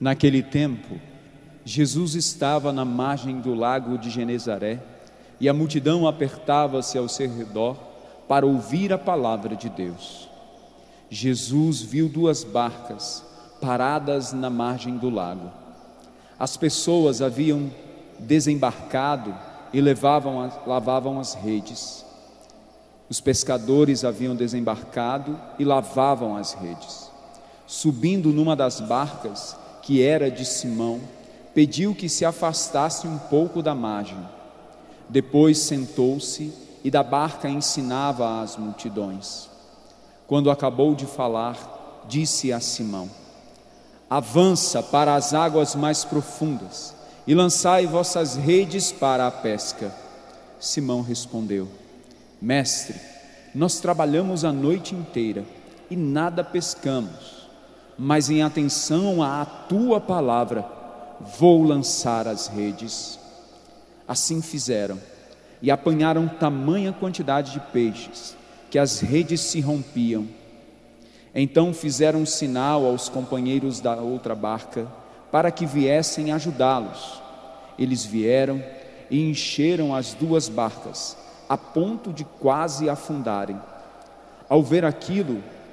Naquele tempo, Jesus estava na margem do lago de Genezaré e a multidão apertava-se ao seu redor para ouvir a palavra de Deus. Jesus viu duas barcas paradas na margem do lago. As pessoas haviam desembarcado e levavam, lavavam as redes. Os pescadores haviam desembarcado e lavavam as redes. Subindo numa das barcas, que era de Simão, pediu que se afastasse um pouco da margem. Depois sentou-se e da barca ensinava às multidões. Quando acabou de falar, disse a Simão: Avança para as águas mais profundas e lançai vossas redes para a pesca. Simão respondeu: Mestre, nós trabalhamos a noite inteira e nada pescamos mas em atenção à tua palavra, vou lançar as redes. Assim fizeram, e apanharam tamanha quantidade de peixes, que as redes se rompiam. Então fizeram sinal aos companheiros da outra barca, para que viessem ajudá-los. Eles vieram e encheram as duas barcas, a ponto de quase afundarem. Ao ver aquilo,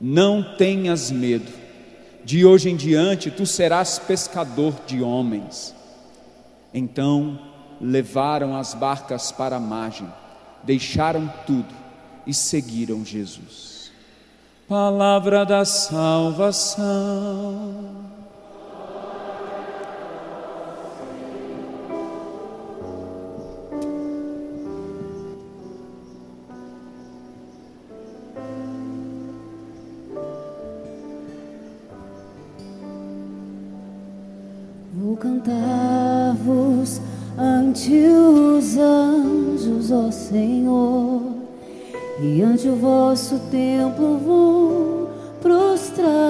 não tenhas medo, de hoje em diante tu serás pescador de homens. Então levaram as barcas para a margem, deixaram tudo e seguiram Jesus. Palavra da salvação. E ante o vosso templo vou prostrar-me.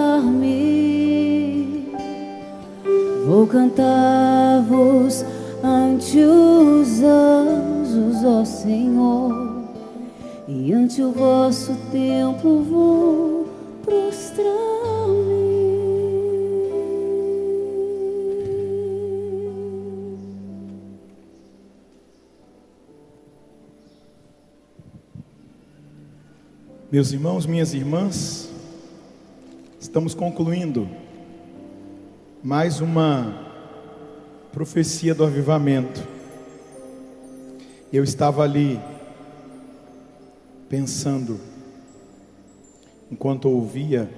Vou cantar-vos ante os anjos, ó Senhor, e ante o vosso templo vou Meus irmãos, minhas irmãs, estamos concluindo mais uma profecia do avivamento. Eu estava ali pensando, enquanto ouvia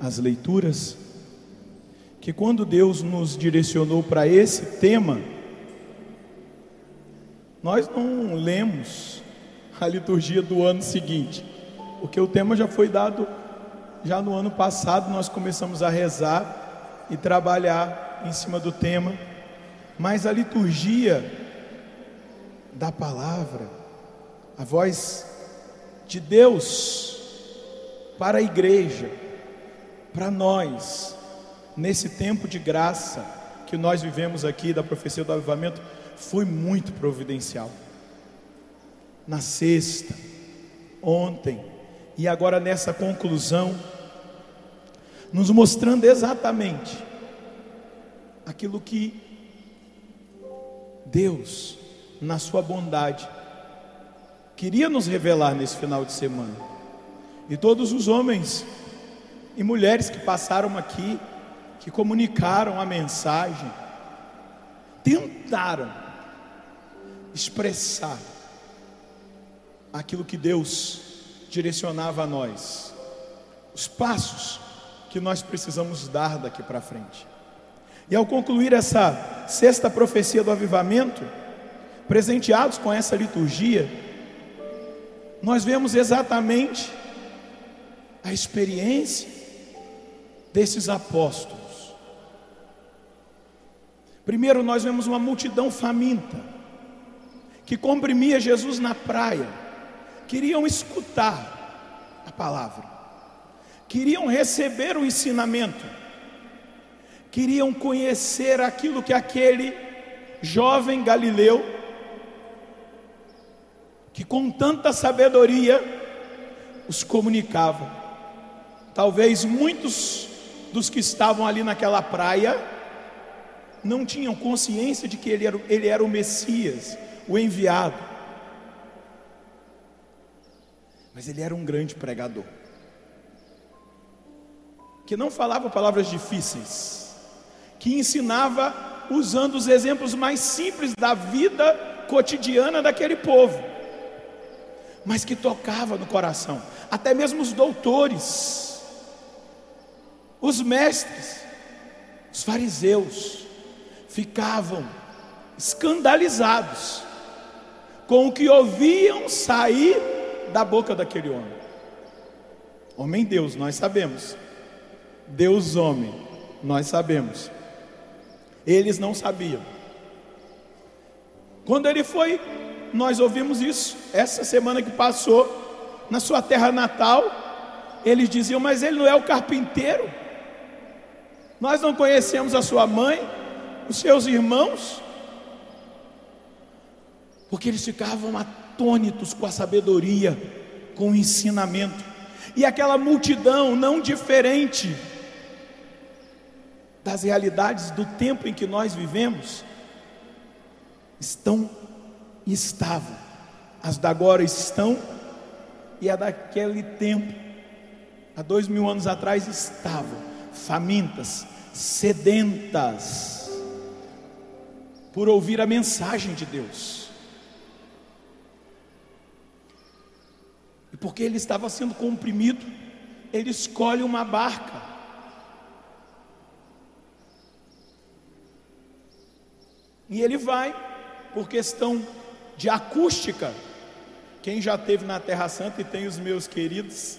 as leituras, que quando Deus nos direcionou para esse tema, nós não lemos a liturgia do ano seguinte porque o tema já foi dado já no ano passado, nós começamos a rezar e trabalhar em cima do tema, mas a liturgia da palavra, a voz de Deus para a igreja, para nós, nesse tempo de graça que nós vivemos aqui da profecia do avivamento, foi muito providencial. Na sexta, ontem, e agora nessa conclusão, nos mostrando exatamente aquilo que Deus na sua bondade, queria nos revelar nesse final de semana. E todos os homens e mulheres que passaram aqui, que comunicaram a mensagem, tentaram expressar aquilo que Deus direcionava a nós, os passos que nós precisamos dar daqui para frente. E ao concluir essa sexta profecia do avivamento, presenteados com essa liturgia, nós vemos exatamente a experiência desses apóstolos. Primeiro, nós vemos uma multidão faminta, que comprimia Jesus na praia, queriam escutar a palavra, queriam receber o ensinamento, queriam conhecer aquilo que aquele jovem galileu, que com tanta sabedoria os comunicava. Talvez muitos dos que estavam ali naquela praia não tinham consciência de que ele era, ele era o Messias, o enviado. Mas ele era um grande pregador, que não falava palavras difíceis, que ensinava usando os exemplos mais simples da vida cotidiana daquele povo, mas que tocava no coração, até mesmo os doutores, os mestres, os fariseus, ficavam escandalizados com o que ouviam sair da boca daquele homem. Homem Deus, nós sabemos. Deus homem, nós sabemos. Eles não sabiam. Quando ele foi, nós ouvimos isso essa semana que passou na sua terra natal. Eles diziam: "Mas ele não é o carpinteiro? Nós não conhecemos a sua mãe, os seus irmãos?" Porque eles ficavam atônitos com a sabedoria, com o ensinamento. E aquela multidão não diferente das realidades do tempo em que nós vivemos, estão e estavam, as da agora estão e a daquele tempo, há dois mil anos atrás, estavam famintas, sedentas, por ouvir a mensagem de Deus. Porque ele estava sendo comprimido, ele escolhe uma barca E ele vai, por questão de acústica. Quem já teve na Terra Santa e tem os meus queridos,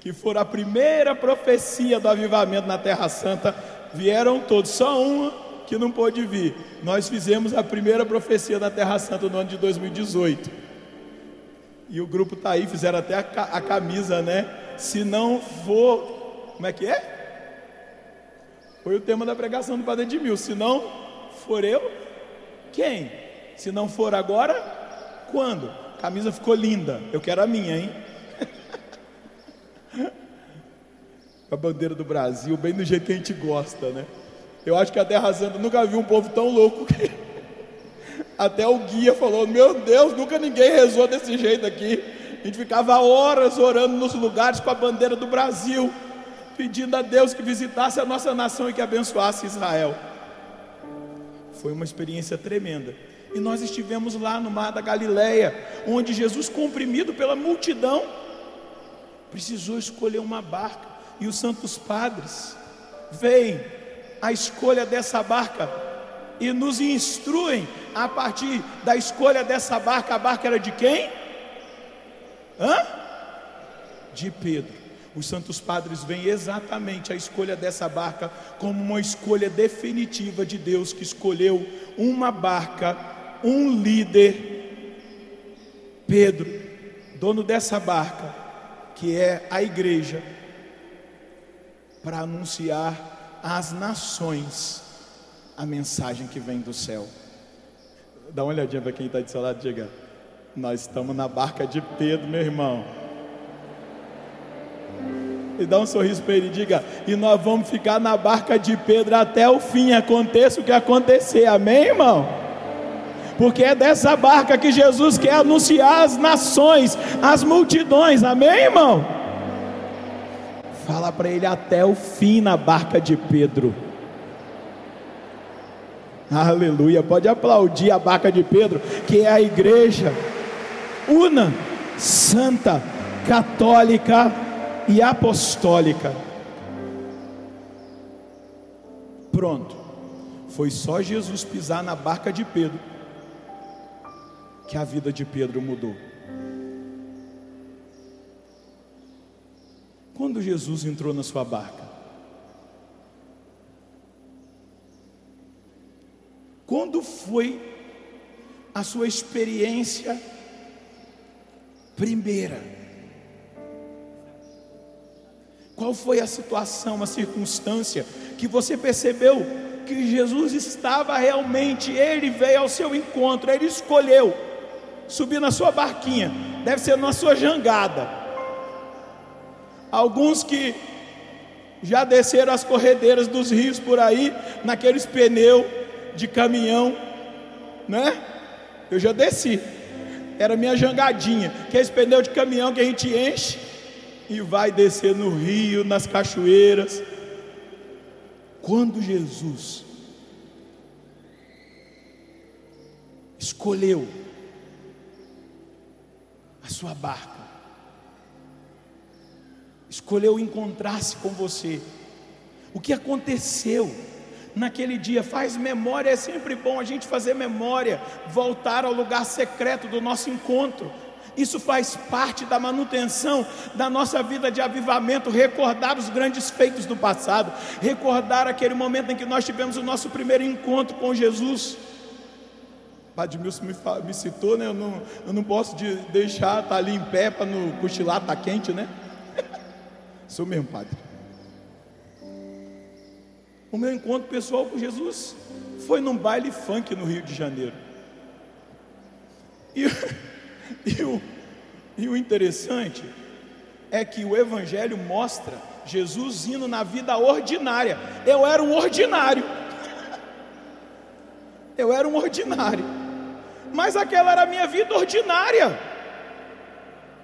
que foram a primeira profecia do avivamento na Terra Santa, vieram todos, só uma que não pôde vir. Nós fizemos a primeira profecia da Terra Santa no ano de 2018. E o grupo está aí, fizeram até a, a camisa, né? Se não for. Como é que é? Foi o tema da pregação do Padre Edmil. Se não for eu, quem? Se não for agora, quando? A camisa ficou linda. Eu quero a minha, hein? a bandeira do Brasil, bem do jeito que a gente gosta, né? Eu acho que a Terra Santa nunca viu um povo tão louco que até o guia falou: Meu Deus, nunca ninguém rezou desse jeito aqui. A gente ficava horas orando nos lugares com a bandeira do Brasil, pedindo a Deus que visitasse a nossa nação e que abençoasse Israel. Foi uma experiência tremenda. E nós estivemos lá no mar da Galileia, onde Jesus, comprimido pela multidão, precisou escolher uma barca. E os santos padres veem a escolha dessa barca e nos instruem a partir da escolha dessa barca. A barca era de quem? Hã? De Pedro os santos padres veem exatamente a escolha dessa barca como uma escolha definitiva de Deus que escolheu uma barca, um líder, Pedro, dono dessa barca, que é a igreja, para anunciar às nações a mensagem que vem do céu. Dá uma olhadinha para quem está de seu lado, diga: Nós estamos na barca de Pedro, meu irmão e dá um sorriso para ele e diga: E nós vamos ficar na barca de Pedro até o fim, aconteça o que acontecer, amém, irmão? porque é dessa barca que Jesus quer anunciar às nações, às multidões, amém, irmão? Fala para ele até o fim na barca de Pedro. Aleluia, pode aplaudir a barca de Pedro, que é a igreja una, santa, católica e apostólica. Pronto. Foi só Jesus pisar na barca de Pedro que a vida de Pedro mudou. Quando Jesus entrou na sua barca? Quando foi a sua experiência primeira? Qual foi a situação, a circunstância que você percebeu que Jesus estava realmente, ele veio ao seu encontro, ele escolheu subir na sua barquinha, deve ser na sua jangada. Alguns que já desceram as corredeiras dos rios por aí, naqueles pneus de caminhão, né? Eu já desci. Era minha jangadinha, que é esse pneu de caminhão que a gente enche e vai descer no rio, nas cachoeiras. Quando Jesus escolheu a sua barca, escolheu encontrar-se com você, o que aconteceu naquele dia? Faz memória, é sempre bom a gente fazer memória, voltar ao lugar secreto do nosso encontro. Isso faz parte da manutenção da nossa vida de avivamento, recordar os grandes feitos do passado, recordar aquele momento em que nós tivemos o nosso primeiro encontro com Jesus. Padre Milson me, me citou, né? Eu não, eu não posso de deixar estar tá ali em pé para no cochilar, tá quente, né? Sou mesmo, padre. O meu encontro pessoal com Jesus foi num baile funk no Rio de Janeiro. E E o, e o interessante é que o Evangelho mostra Jesus indo na vida ordinária. Eu era um ordinário. Eu era um ordinário. Mas aquela era a minha vida ordinária.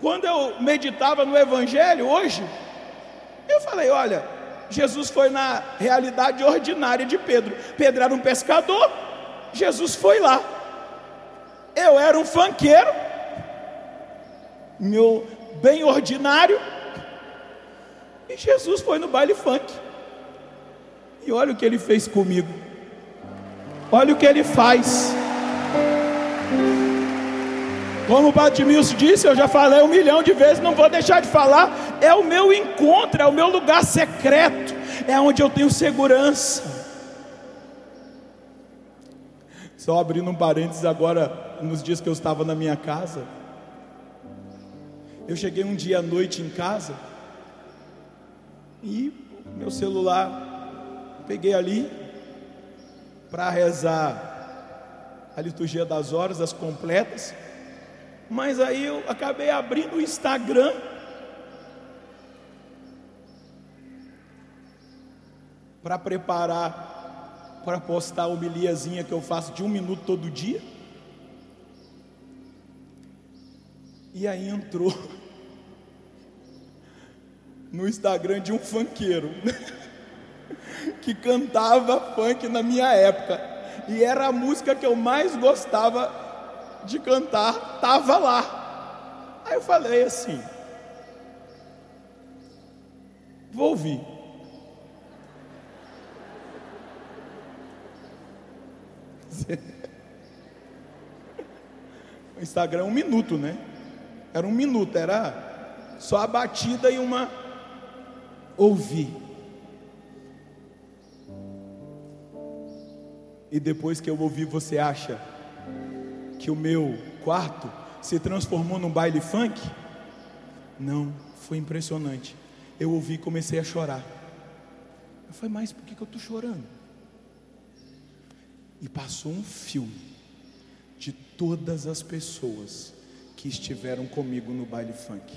Quando eu meditava no Evangelho hoje, eu falei: olha, Jesus foi na realidade ordinária de Pedro. Pedro era um pescador, Jesus foi lá. Eu era um fanqueiro, meu bem ordinário. E Jesus foi no baile funk. E olha o que ele fez comigo. Olha o que ele faz. Como o Batimilson disse, eu já falei um milhão de vezes, não vou deixar de falar. É o meu encontro, é o meu lugar secreto, é onde eu tenho segurança. Só abrindo um parênteses agora, nos dias que eu estava na minha casa, eu cheguei um dia à noite em casa e meu celular peguei ali para rezar a liturgia das horas, as completas. Mas aí eu acabei abrindo o Instagram. Para preparar, para postar a homiliazinha que eu faço de um minuto todo dia. E aí entrou no Instagram de um funkeiro que cantava funk na minha época. E era a música que eu mais gostava de cantar, tava lá. Aí eu falei assim: Vou ouvir. O Instagram é um minuto, né? Era um minuto, era só a batida e uma ouvir. E depois que eu ouvi, você acha que o meu quarto se transformou num baile funk? Não, foi impressionante. Eu ouvi e comecei a chorar. Eu falei, mas por que, que eu estou chorando? E passou um filme de todas as pessoas que estiveram comigo no baile funk.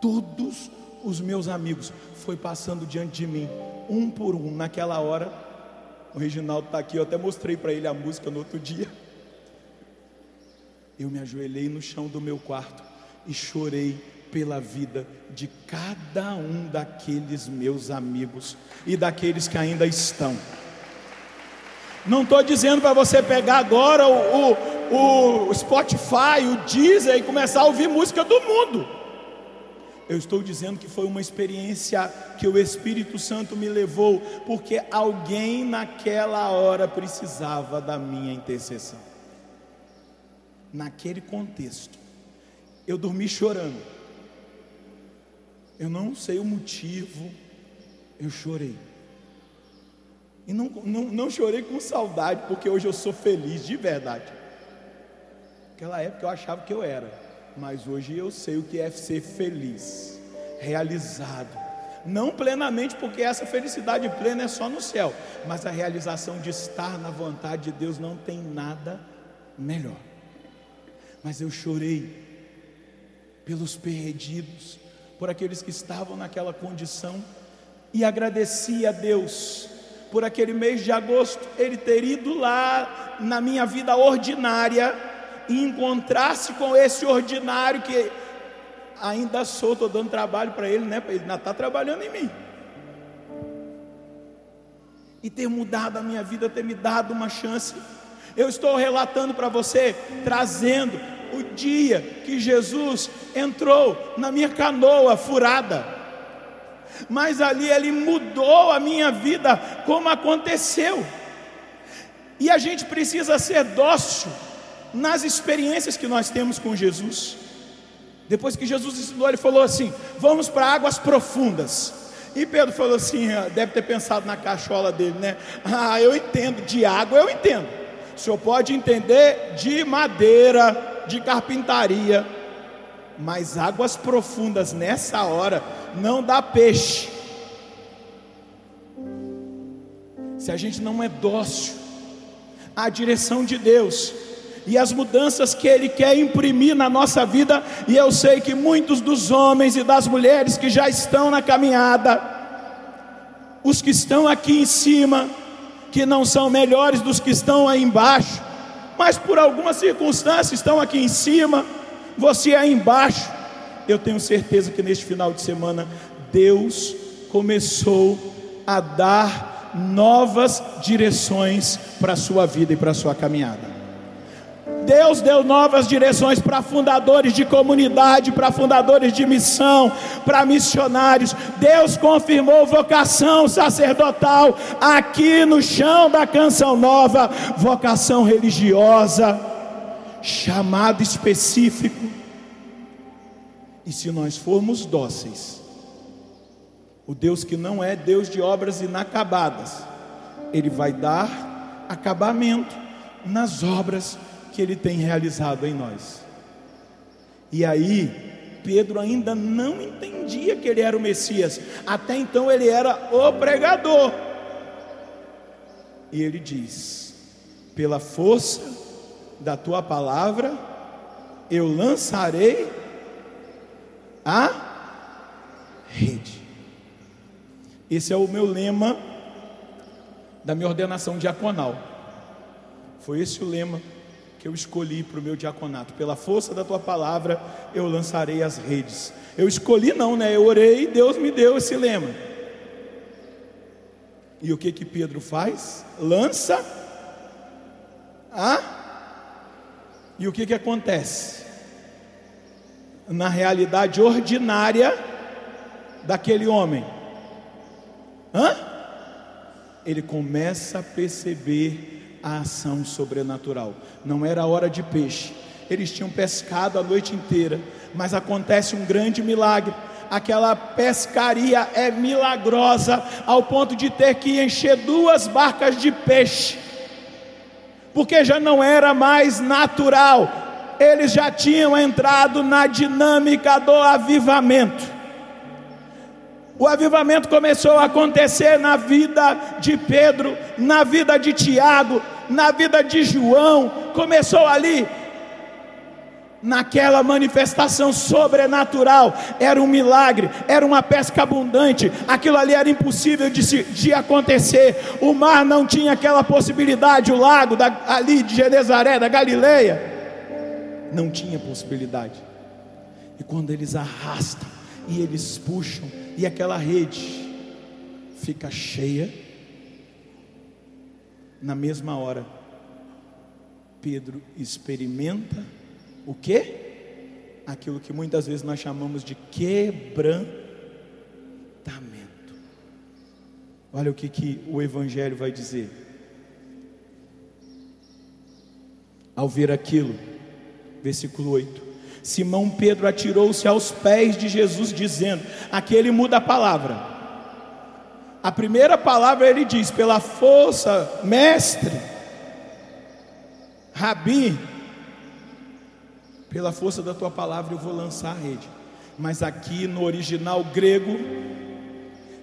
Todos os meus amigos foi passando diante de mim, um por um, naquela hora. O Reginaldo está aqui, eu até mostrei para ele a música no outro dia. Eu me ajoelhei no chão do meu quarto e chorei pela vida de cada um daqueles meus amigos e daqueles que ainda estão. Não estou dizendo para você pegar agora o, o, o Spotify, o Deezer e começar a ouvir música do mundo. Eu estou dizendo que foi uma experiência que o Espírito Santo me levou, porque alguém naquela hora precisava da minha intercessão. Naquele contexto, eu dormi chorando. Eu não sei o motivo, eu chorei. E não, não, não chorei com saudade, porque hoje eu sou feliz de verdade. Naquela época eu achava que eu era, mas hoje eu sei o que é ser feliz, realizado. Não plenamente, porque essa felicidade plena é só no céu, mas a realização de estar na vontade de Deus não tem nada melhor. Mas eu chorei pelos perdidos, por aqueles que estavam naquela condição, e agradeci a Deus por aquele mês de agosto, ele ter ido lá na minha vida ordinária e encontrar-se com esse ordinário que ainda sou, estou dando trabalho para ele, né? Ele ainda está trabalhando em mim. E ter mudado a minha vida, ter me dado uma chance. Eu estou relatando para você, trazendo o dia que Jesus entrou na minha canoa furada mas ali ele mudou a minha vida, como aconteceu. E a gente precisa ser dócil nas experiências que nós temos com Jesus. Depois que Jesus ensinou, ele falou assim: Vamos para águas profundas. E Pedro falou assim: ah, deve ter pensado na cachola dele, né? Ah, eu entendo, de água eu entendo. O senhor pode entender de madeira, de carpintaria, mas águas profundas nessa hora não dá peixe. Se a gente não é dócil à direção de Deus e as mudanças que Ele quer imprimir na nossa vida, e eu sei que muitos dos homens e das mulheres que já estão na caminhada, os que estão aqui em cima, que não são melhores dos que estão aí embaixo, mas por alguma circunstância estão aqui em cima, você aí embaixo, eu tenho certeza que neste final de semana Deus começou a dar novas direções para a sua vida e para a sua caminhada. Deus deu novas direções para fundadores de comunidade, para fundadores de missão, para missionários. Deus confirmou vocação sacerdotal aqui no chão da canção nova, vocação religiosa, chamado específico e se nós formos dóceis, o Deus que não é Deus de obras inacabadas, Ele vai dar acabamento nas obras que Ele tem realizado em nós. E aí, Pedro ainda não entendia que ele era o Messias, até então ele era o pregador. E ele diz: pela força da tua palavra, eu lançarei a rede. Esse é o meu lema da minha ordenação diaconal. Foi esse o lema que eu escolhi para o meu diaconato. Pela força da tua palavra, eu lançarei as redes. Eu escolhi não, né? Eu orei Deus me deu esse lema. E o que que Pedro faz? Lança a E o que que acontece? na realidade ordinária daquele homem. Hã? Ele começa a perceber a ação sobrenatural. Não era hora de peixe. Eles tinham pescado a noite inteira, mas acontece um grande milagre. Aquela pescaria é milagrosa ao ponto de ter que encher duas barcas de peixe, porque já não era mais natural, eles já tinham entrado na dinâmica do avivamento. O avivamento começou a acontecer na vida de Pedro, na vida de Tiago, na vida de João. Começou ali, naquela manifestação sobrenatural. Era um milagre, era uma pesca abundante. Aquilo ali era impossível de, se, de acontecer. O mar não tinha aquela possibilidade, o lago da, ali de Genezaré, da Galileia não tinha possibilidade. E quando eles arrastam e eles puxam, e aquela rede fica cheia, na mesma hora, Pedro experimenta o que? Aquilo que muitas vezes nós chamamos de quebrantamento. Olha o que, que o Evangelho vai dizer. Ao ver aquilo, versículo 8: Simão Pedro atirou-se aos pés de Jesus, dizendo: Aqui ele muda a palavra. A primeira palavra ele diz: pela força, mestre, rabi, pela força da tua palavra eu vou lançar a rede. Mas aqui no original grego,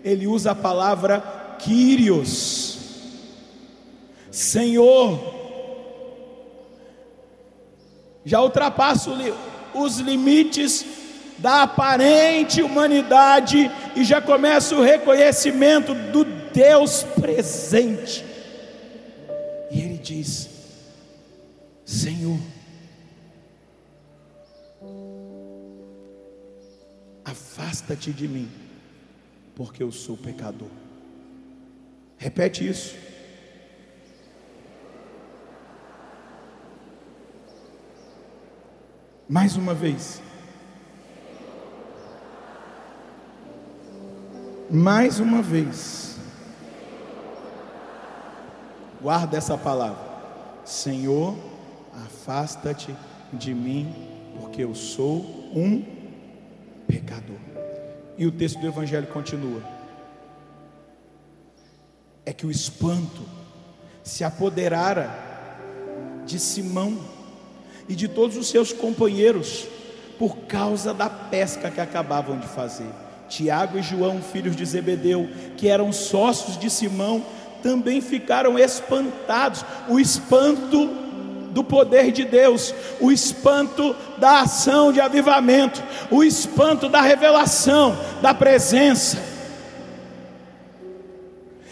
ele usa a palavra Kyrios, Senhor. Já ultrapassa os limites da aparente humanidade e já começa o reconhecimento do Deus presente. E ele diz: Senhor, afasta-te de mim, porque eu sou pecador. Repete isso. Mais uma vez. Mais uma vez. Guarda essa palavra. Senhor, afasta-te de mim, porque eu sou um pecador. E o texto do Evangelho continua. É que o espanto se apoderara de Simão e de todos os seus companheiros por causa da pesca que acabavam de fazer. Tiago e João, filhos de Zebedeu, que eram sócios de Simão, também ficaram espantados. O espanto do poder de Deus, o espanto da ação de avivamento, o espanto da revelação, da presença.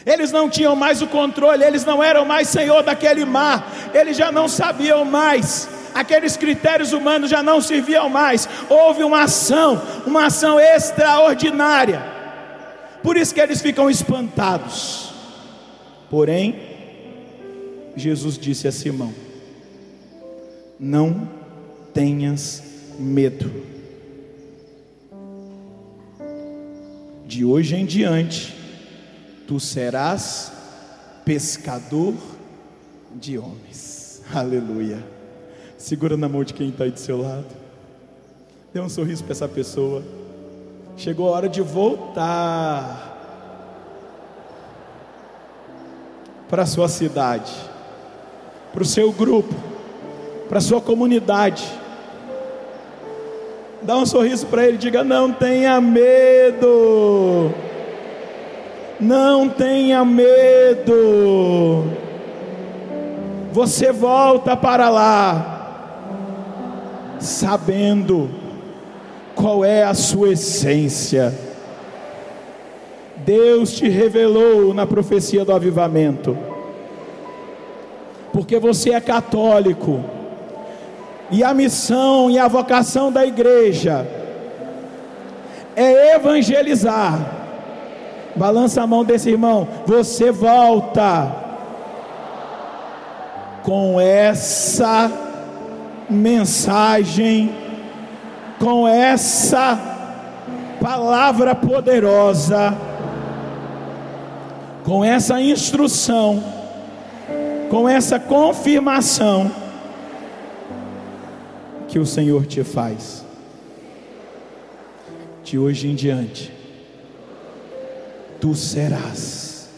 Eles não tinham mais o controle, eles não eram mais senhor daquele mar, eles já não sabiam mais aqueles critérios humanos já não serviam mais. Houve uma ação, uma ação extraordinária. Por isso que eles ficam espantados. Porém, Jesus disse a Simão: Não tenhas medo. De hoje em diante, tu serás pescador de homens. Aleluia. Segura na mão de quem está aí do seu lado. Dê um sorriso para essa pessoa. Chegou a hora de voltar para a sua cidade, para o seu grupo, para a sua comunidade. Dá um sorriso para ele, diga: Não tenha medo, não tenha medo. Você volta para lá sabendo qual é a sua essência. Deus te revelou na profecia do avivamento, porque você é católico, e a missão e a vocação da igreja é evangelizar. Balança a mão desse irmão, você volta com essa mensagem, com essa palavra poderosa, com essa instrução, com essa confirmação que o Senhor te faz. De hoje em diante, tu serás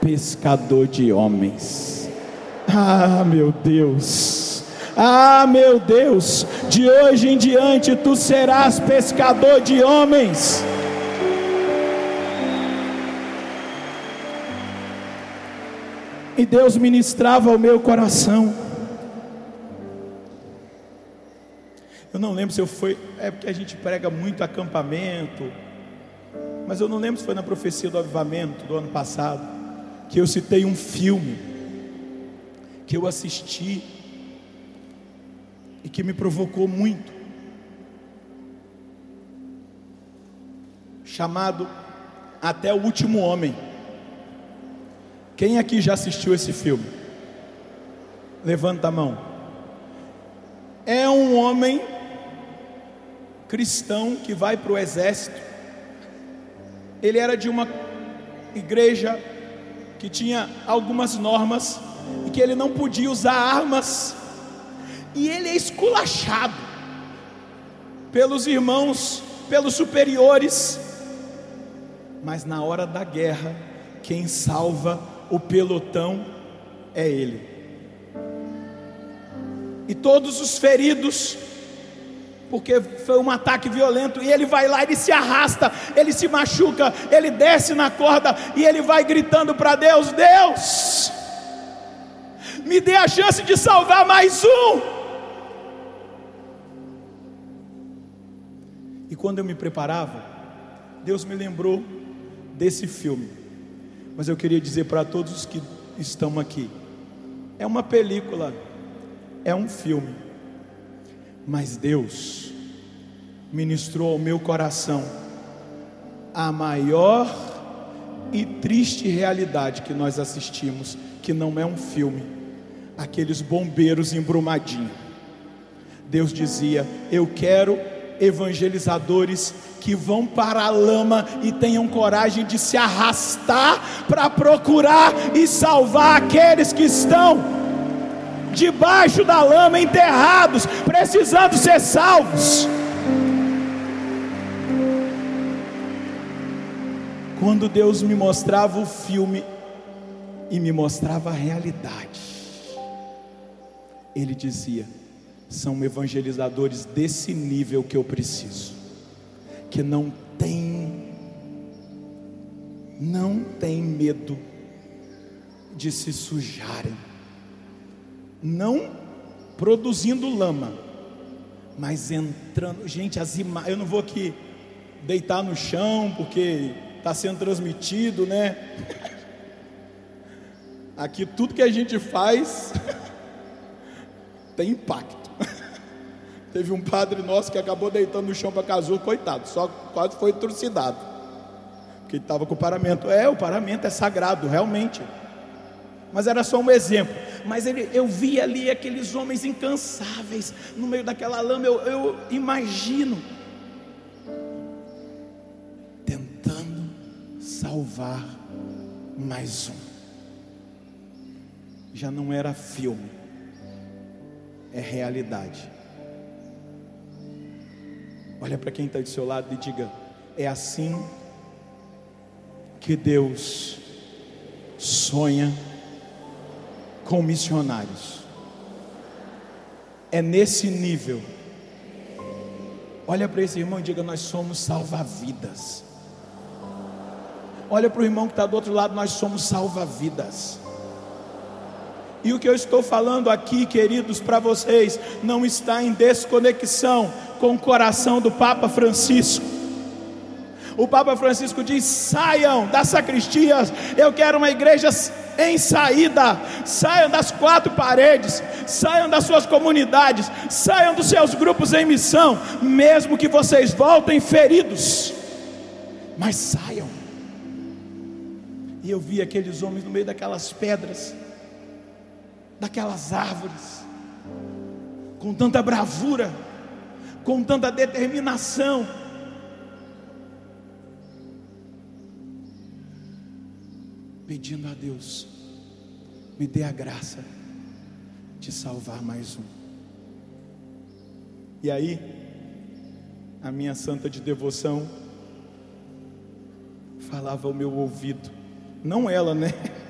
pescador de homens. Ah, meu Deus. Ah, meu Deus, de hoje em diante tu serás pescador de homens. E Deus ministrava ao meu coração. Eu não lembro se eu fui, é porque a gente prega muito acampamento, mas eu não lembro se foi na profecia do avivamento do ano passado, que eu citei um filme que eu assisti e que me provocou muito, chamado Até o Último Homem. Quem aqui já assistiu esse filme? Levanta a mão. É um homem cristão que vai para o exército. Ele era de uma igreja que tinha algumas normas e que ele não podia usar armas. E ele é esculachado pelos irmãos, pelos superiores. Mas na hora da guerra, quem salva o pelotão é ele. E todos os feridos porque foi um ataque violento, e ele vai lá, ele se arrasta, ele se machuca, ele desce na corda e ele vai gritando para Deus: Deus, me dê a chance de salvar mais um. E quando eu me preparava, Deus me lembrou desse filme. Mas eu queria dizer para todos os que estão aqui: é uma película, é um filme mas Deus ministrou ao meu coração a maior e triste realidade que nós assistimos, que não é um filme, aqueles bombeiros embrumadinhos. Deus dizia: Eu quero evangelizadores que vão para a lama e tenham coragem de se arrastar para procurar e salvar aqueles que estão debaixo da lama, enterrados, precisando ser salvos. Quando Deus me mostrava o filme e me mostrava a realidade, Ele dizia: são evangelizadores desse nível que eu preciso, que não tem, não tem medo de se sujarem não produzindo lama, mas entrando. Gente, as imagens. Eu não vou aqui deitar no chão, porque está sendo transmitido, né? Aqui tudo que a gente faz tem impacto. Teve um padre nosso que acabou deitando no chão para casou, coitado, só quase foi trucidado. Porque estava com o paramento. É, o paramento é sagrado, realmente mas era só um exemplo. Mas ele, eu vi ali aqueles homens incansáveis no meio daquela lama, eu, eu imagino tentando salvar mais um. Já não era filme, é realidade. Olha para quem está do seu lado e diga: é assim que Deus sonha com missionários. É nesse nível. Olha para esse irmão e diga: Nós somos salva-vidas. Olha para o irmão que está do outro lado: Nós somos salva-vidas. E o que eu estou falando aqui, queridos, para vocês, não está em desconexão com o coração do Papa Francisco. O Papa Francisco diz: saiam das sacristias, eu quero uma igreja em saída, saiam das quatro paredes, saiam das suas comunidades, saiam dos seus grupos em missão, mesmo que vocês voltem feridos, mas saiam. E eu vi aqueles homens no meio daquelas pedras, daquelas árvores, com tanta bravura, com tanta determinação, pedindo a Deus, me dê a graça de salvar mais um. E aí, a minha santa de devoção falava ao meu ouvido, não ela, né?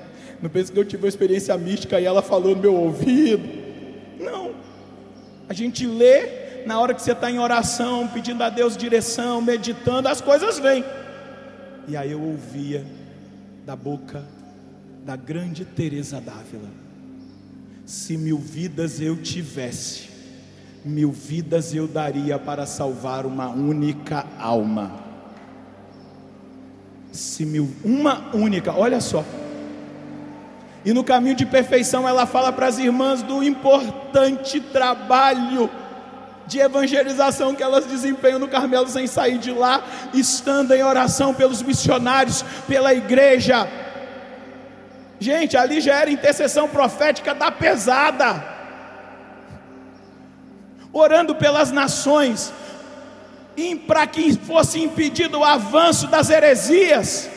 Não penso que eu tive uma experiência mística e ela falou no meu ouvido. Não. A gente lê na hora que você está em oração, pedindo a Deus direção, meditando, as coisas vêm. E aí eu ouvia da boca da grande Teresa d'Ávila. Se mil vidas eu tivesse, mil vidas eu daria para salvar uma única alma. Se mil, uma única, olha só. E no caminho de perfeição ela fala para as irmãs do importante trabalho de evangelização que elas desempenham no Carmelo sem sair de lá, estando em oração pelos missionários, pela igreja. Gente, ali já era intercessão profética da pesada, orando pelas nações, para que fosse impedido o avanço das heresias.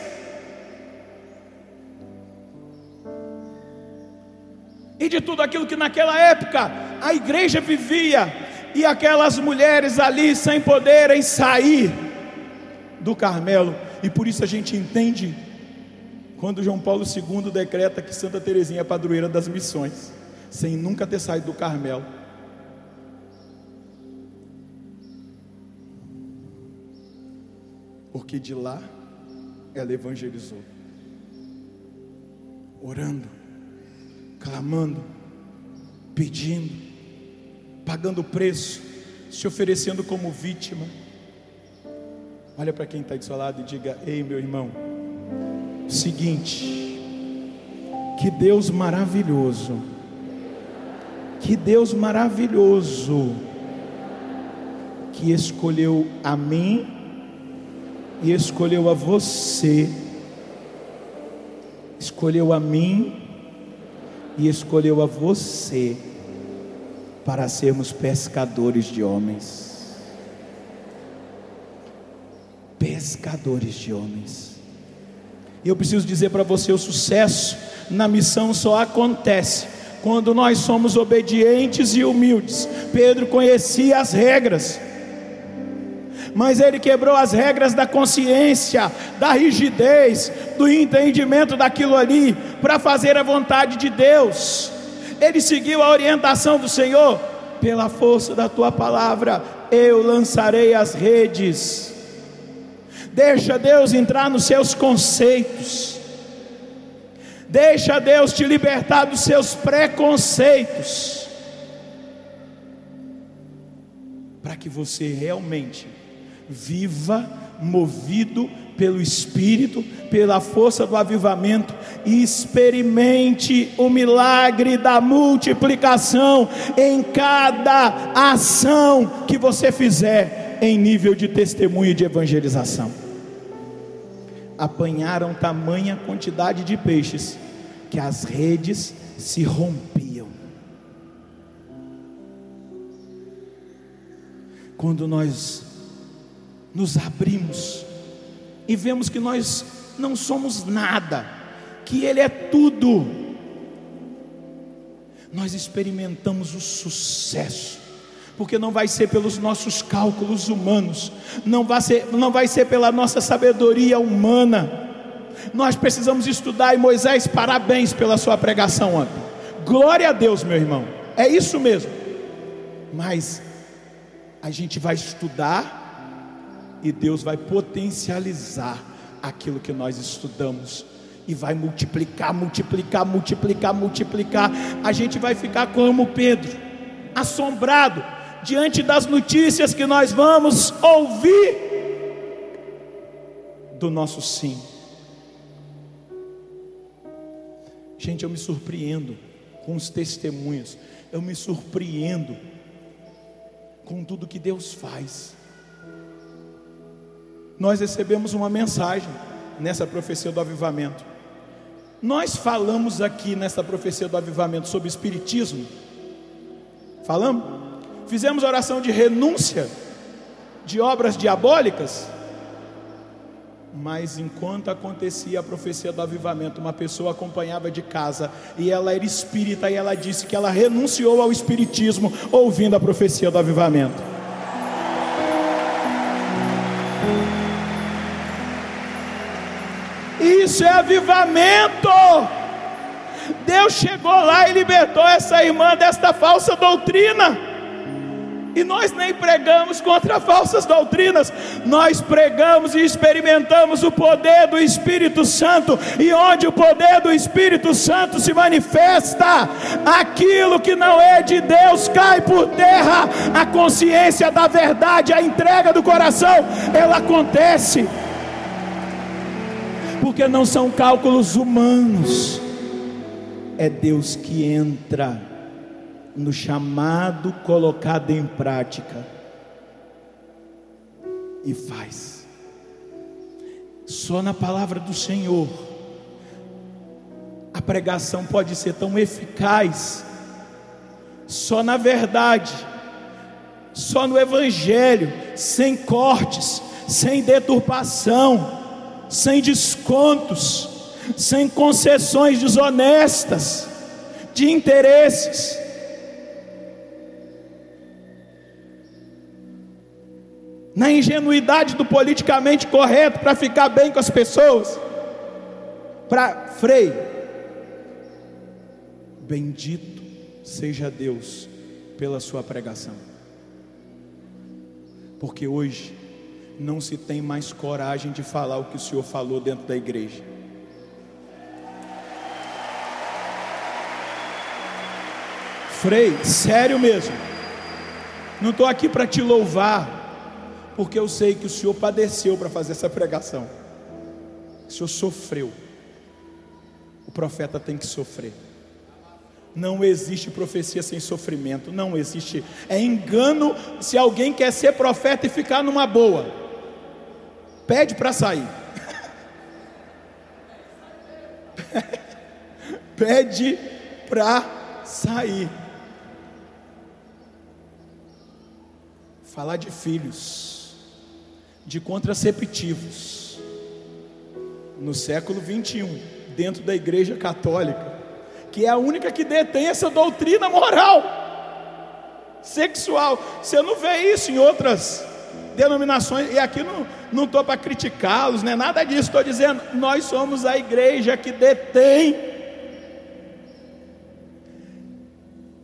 E de tudo aquilo que naquela época a igreja vivia, e aquelas mulheres ali sem poderem sair do Carmelo, e por isso a gente entende quando João Paulo II decreta que Santa Teresinha é padroeira das missões, sem nunca ter saído do Carmelo. porque de lá ela evangelizou, orando, clamando, pedindo, pagando preço, se oferecendo como vítima. Olha para quem está do seu lado e diga: Ei, meu irmão, seguinte, que Deus maravilhoso, que Deus maravilhoso, que escolheu a mim e escolheu a você, escolheu a mim e escolheu a você para sermos pescadores de homens. Pescadores de homens. E eu preciso dizer para você: o sucesso na missão só acontece quando nós somos obedientes e humildes. Pedro conhecia as regras mas ele quebrou as regras da consciência, da rigidez, do entendimento daquilo ali, para fazer a vontade de Deus. Ele seguiu a orientação do Senhor, pela força da tua palavra, eu lançarei as redes. Deixa Deus entrar nos seus conceitos. Deixa Deus te libertar dos seus preconceitos. Para que você realmente viva, movido pelo Espírito, pela força do avivamento, e experimente o milagre da multiplicação em cada ação que você fizer em nível de testemunho de evangelização. Apanharam tamanha quantidade de peixes que as redes se rompiam. Quando nós nos abrimos e vemos que nós não somos nada, que Ele é tudo, nós experimentamos o sucesso, porque não vai ser pelos nossos cálculos humanos, não vai ser, não vai ser pela nossa sabedoria humana. Nós precisamos estudar e Moisés, parabéns pela sua pregação ontem. Glória a Deus, meu irmão. É isso mesmo. Mas a gente vai estudar e Deus vai potencializar aquilo que nós estudamos e vai multiplicar, multiplicar, multiplicar, multiplicar. A gente vai ficar como Pedro, assombrado diante das notícias que nós vamos ouvir do nosso sim. Gente, eu me surpreendo com os testemunhos, eu me surpreendo com tudo que Deus faz nós recebemos uma mensagem nessa profecia do avivamento. Nós falamos aqui nessa profecia do avivamento sobre espiritismo. Falamos? Fizemos oração de renúncia de obras diabólicas. Mas enquanto acontecia a profecia do avivamento, uma pessoa acompanhava de casa e ela era espírita e ela disse que ela renunciou ao espiritismo ouvindo a profecia do avivamento. Isso é avivamento. Deus chegou lá e libertou essa irmã desta falsa doutrina. E nós nem pregamos contra falsas doutrinas, nós pregamos e experimentamos o poder do Espírito Santo, e onde o poder do Espírito Santo se manifesta, aquilo que não é de Deus cai por terra, a consciência da verdade, a entrega do coração, ela acontece porque não são cálculos humanos, é Deus que entra no chamado colocado em prática e faz. Só na palavra do Senhor a pregação pode ser tão eficaz. Só na verdade, só no Evangelho, sem cortes, sem deturpação, sem descontos, sem concessões desonestas de interesses. Na ingenuidade do politicamente correto para ficar bem com as pessoas. Para freio. Bendito seja Deus pela sua pregação. Porque hoje não se tem mais coragem de falar o que o Senhor falou dentro da igreja. Frei, sério mesmo. Não estou aqui para te louvar, porque eu sei que o Senhor padeceu para fazer essa pregação. O Senhor sofreu. O profeta tem que sofrer. Não existe profecia sem sofrimento, não existe. É engano se alguém quer ser profeta e ficar numa boa. Pede para sair. Pede para sair. falar de filhos, de contraceptivos, no século 21, dentro da Igreja Católica, que é a única que detém essa doutrina moral, sexual. Você não vê isso em outras denominações, e aqui não estou para criticá-los, não é nada disso, estou dizendo, nós somos a igreja que detém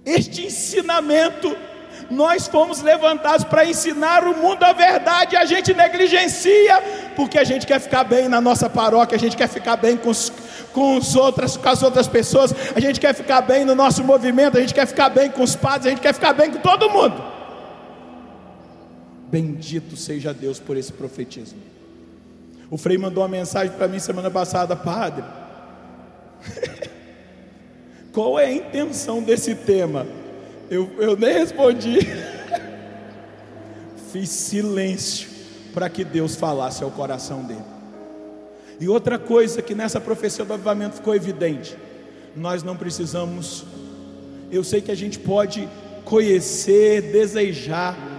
este ensinamento nós fomos levantados para ensinar o mundo a verdade, a gente negligencia, porque a gente quer ficar bem na nossa paróquia, a gente quer ficar bem com, os, com, os outras, com as outras pessoas, a gente quer ficar bem no nosso movimento, a gente quer ficar bem com os padres, a gente quer ficar bem com todo mundo. Bendito seja Deus por esse profetismo. O Frei mandou uma mensagem para mim semana passada, padre. Qual é a intenção desse tema? Eu, eu nem respondi. Fiz silêncio para que Deus falasse ao coração dele. E outra coisa que nessa profecia do avivamento ficou evidente: nós não precisamos. Eu sei que a gente pode conhecer, desejar,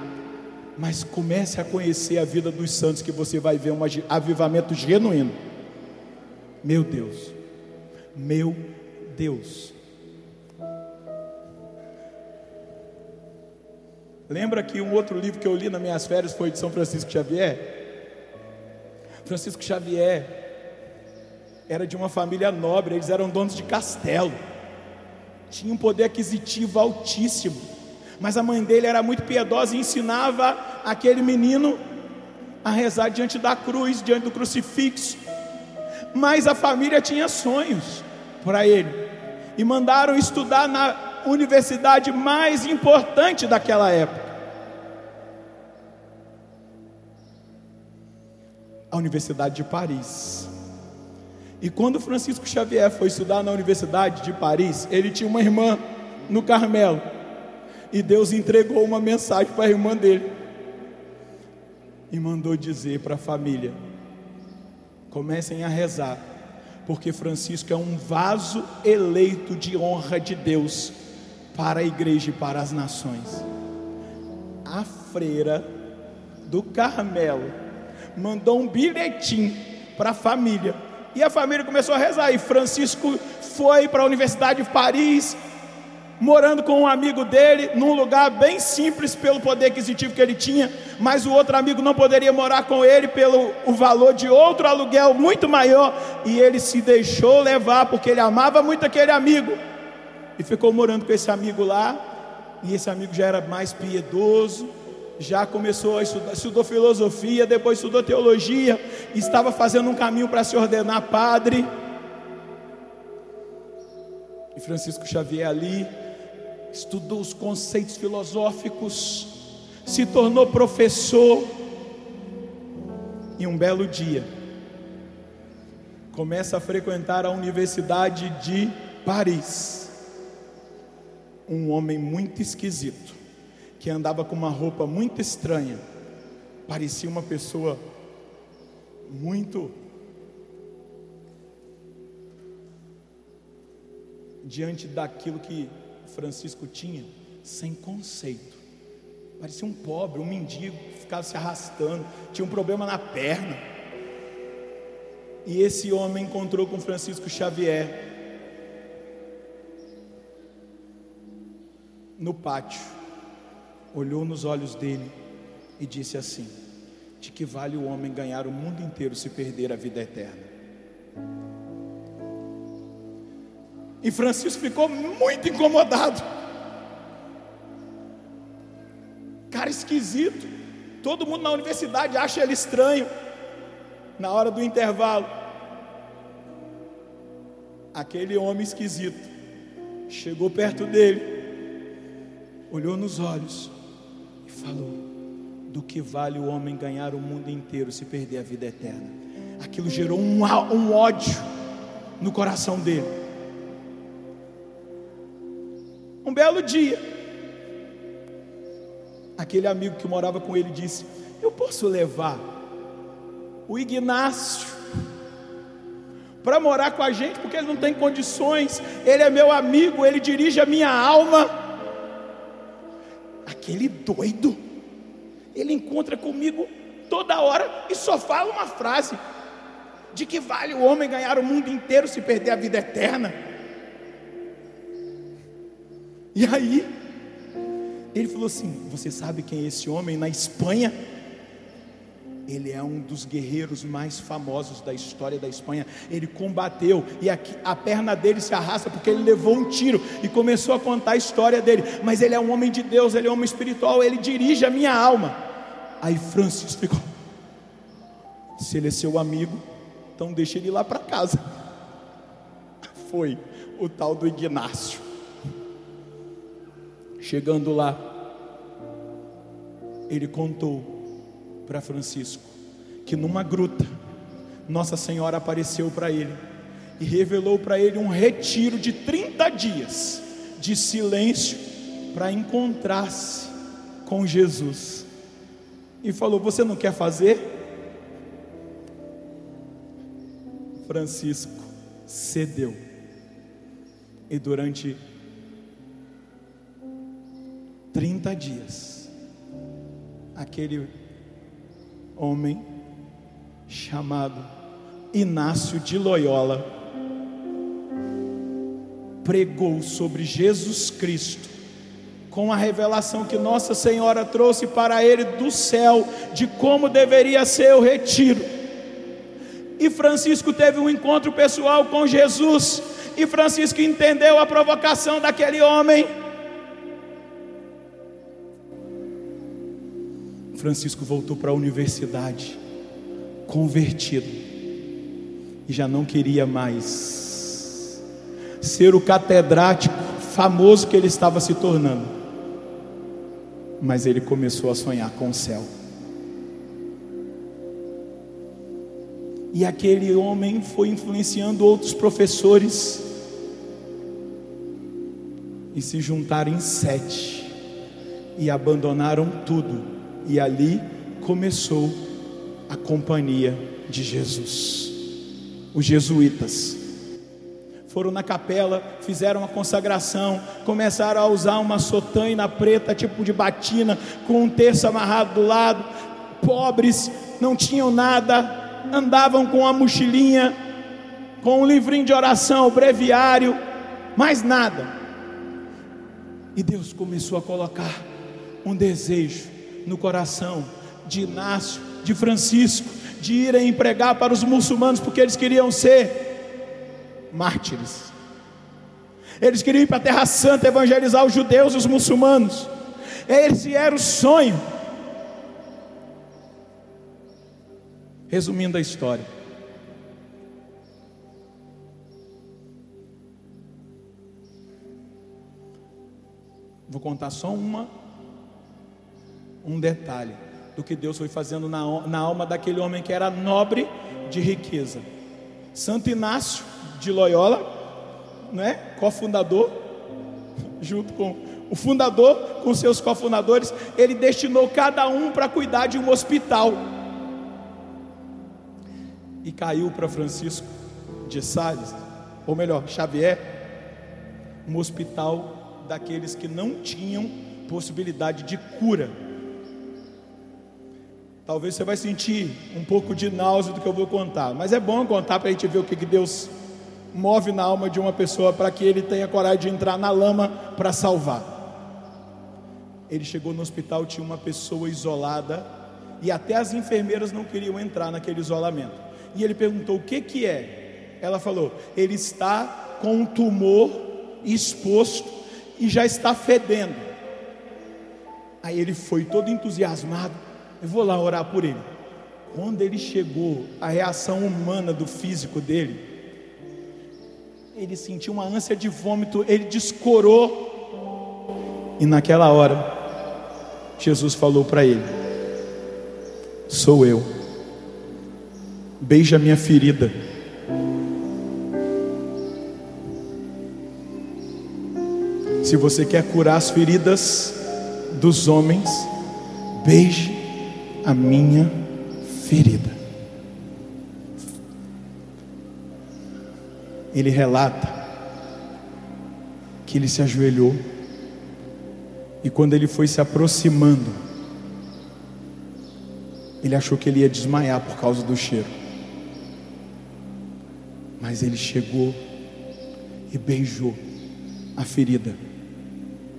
mas comece a conhecer a vida dos santos que você vai ver um avivamento genuíno. Meu Deus, meu Deus. Lembra que um outro livro que eu li nas minhas férias foi de São Francisco Xavier? Francisco Xavier era de uma família nobre, eles eram donos de castelo, tinha um poder aquisitivo altíssimo, mas a mãe dele era muito piedosa e ensinava aquele menino a rezar diante da cruz, diante do crucifixo. Mas a família tinha sonhos para ele e mandaram estudar na universidade mais importante daquela época. A Universidade de Paris. E quando Francisco Xavier foi estudar na Universidade de Paris, ele tinha uma irmã no Carmelo. E Deus entregou uma mensagem para a irmã dele. E mandou dizer para a família: comecem a rezar, porque Francisco é um vaso eleito de honra de Deus para a igreja e para as nações. A freira do Carmelo mandou um bilhetim para a família. E a família começou a rezar. E Francisco foi para a Universidade de Paris, morando com um amigo dele, num lugar bem simples pelo poder aquisitivo que ele tinha, mas o outro amigo não poderia morar com ele pelo o valor de outro aluguel muito maior, e ele se deixou levar porque ele amava muito aquele amigo e ficou morando com esse amigo lá. E esse amigo já era mais piedoso, já começou a estudar, estudou filosofia, depois estudou teologia, estava fazendo um caminho para se ordenar padre. E Francisco Xavier ali estudou os conceitos filosóficos, se tornou professor. E um belo dia começa a frequentar a Universidade de Paris um homem muito esquisito, que andava com uma roupa muito estranha, parecia uma pessoa muito diante daquilo que Francisco tinha, sem conceito. Parecia um pobre, um mendigo, ficava se arrastando, tinha um problema na perna. E esse homem encontrou com Francisco Xavier no pátio, olhou nos olhos dele e disse assim: De que vale o homem ganhar o mundo inteiro se perder a vida eterna? E Francisco ficou muito incomodado. Cara esquisito. Todo mundo na universidade acha ele estranho. Na hora do intervalo, aquele homem esquisito chegou perto dele, olhou nos olhos e falou: Do que vale o homem ganhar o mundo inteiro se perder a vida eterna? Aquilo gerou um, um ódio no coração dele. Um belo dia, aquele amigo que morava com ele disse: Eu posso levar o Ignácio para morar com a gente, porque ele não tem condições, ele é meu amigo, ele dirige a minha alma. Aquele doido, ele encontra comigo toda hora e só fala uma frase: de que vale o homem ganhar o mundo inteiro se perder a vida eterna? E aí, ele falou assim: Você sabe quem é esse homem na Espanha? Ele é um dos guerreiros mais famosos da história da Espanha. Ele combateu e aqui, a perna dele se arrasta porque ele levou um tiro e começou a contar a história dele. Mas ele é um homem de Deus, ele é um homem espiritual, ele dirige a minha alma. Aí Francis ficou: Se ele é seu amigo, então deixa ele ir lá para casa. Foi o tal do Ignácio. Chegando lá, ele contou para Francisco que numa gruta, Nossa Senhora apareceu para ele e revelou para ele um retiro de 30 dias de silêncio para encontrar-se com Jesus. E falou: Você não quer fazer? Francisco cedeu. E durante 30 dias, aquele homem chamado Inácio de Loyola pregou sobre Jesus Cristo, com a revelação que Nossa Senhora trouxe para ele do céu, de como deveria ser o retiro. E Francisco teve um encontro pessoal com Jesus, e Francisco entendeu a provocação daquele homem Francisco voltou para a universidade, convertido, e já não queria mais ser o catedrático famoso que ele estava se tornando, mas ele começou a sonhar com o céu. E aquele homem foi influenciando outros professores, e se juntaram em sete, e abandonaram tudo e ali começou a companhia de Jesus. Os jesuítas foram na capela, fizeram a consagração, começaram a usar uma sotaina preta, tipo de batina, com um terço amarrado do lado. Pobres, não tinham nada, andavam com a mochilinha, com um livrinho de oração, breviário, mais nada. E Deus começou a colocar um desejo no coração de Inácio, de Francisco, de irem pregar para os muçulmanos, porque eles queriam ser mártires. Eles queriam ir para a Terra Santa evangelizar os judeus e os muçulmanos. Esse era o sonho. Resumindo a história. Vou contar só uma um detalhe do que Deus foi fazendo na, na alma daquele homem que era nobre de riqueza. Santo Inácio de Loyola, né, cofundador, junto com o fundador, com seus cofundadores, ele destinou cada um para cuidar de um hospital. E caiu para Francisco de Sales, ou melhor, Xavier, um hospital daqueles que não tinham possibilidade de cura. Talvez você vai sentir um pouco de náusea do que eu vou contar, mas é bom contar para a gente ver o que, que Deus move na alma de uma pessoa para que ele tenha coragem de entrar na lama para salvar. Ele chegou no hospital, tinha uma pessoa isolada e até as enfermeiras não queriam entrar naquele isolamento. E ele perguntou: "O que que é?" Ela falou: "Ele está com um tumor exposto e já está fedendo." Aí ele foi todo entusiasmado. Eu vou lá orar por ele. Quando ele chegou, a reação humana do físico dele, ele sentiu uma ânsia de vômito, ele descorou. E naquela hora, Jesus falou para ele: Sou eu, beija minha ferida. Se você quer curar as feridas dos homens, beije a minha ferida. Ele relata que ele se ajoelhou e quando ele foi se aproximando, ele achou que ele ia desmaiar por causa do cheiro. Mas ele chegou e beijou a ferida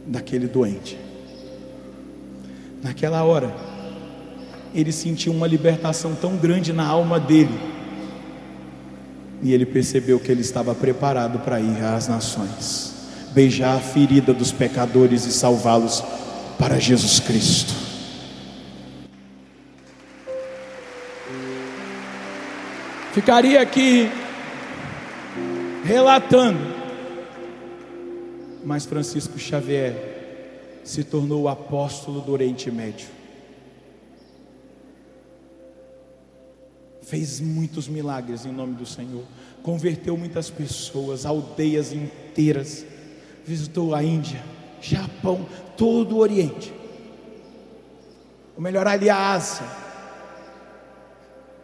daquele doente. Naquela hora, ele sentiu uma libertação tão grande na alma dele. E ele percebeu que ele estava preparado para ir às nações beijar a ferida dos pecadores e salvá-los para Jesus Cristo. Ficaria aqui relatando, mas Francisco Xavier se tornou o apóstolo do Oriente Médio. Fez muitos milagres em nome do Senhor, converteu muitas pessoas, aldeias inteiras visitou a Índia, Japão, todo o Oriente. Ou melhor, ali a Ásia.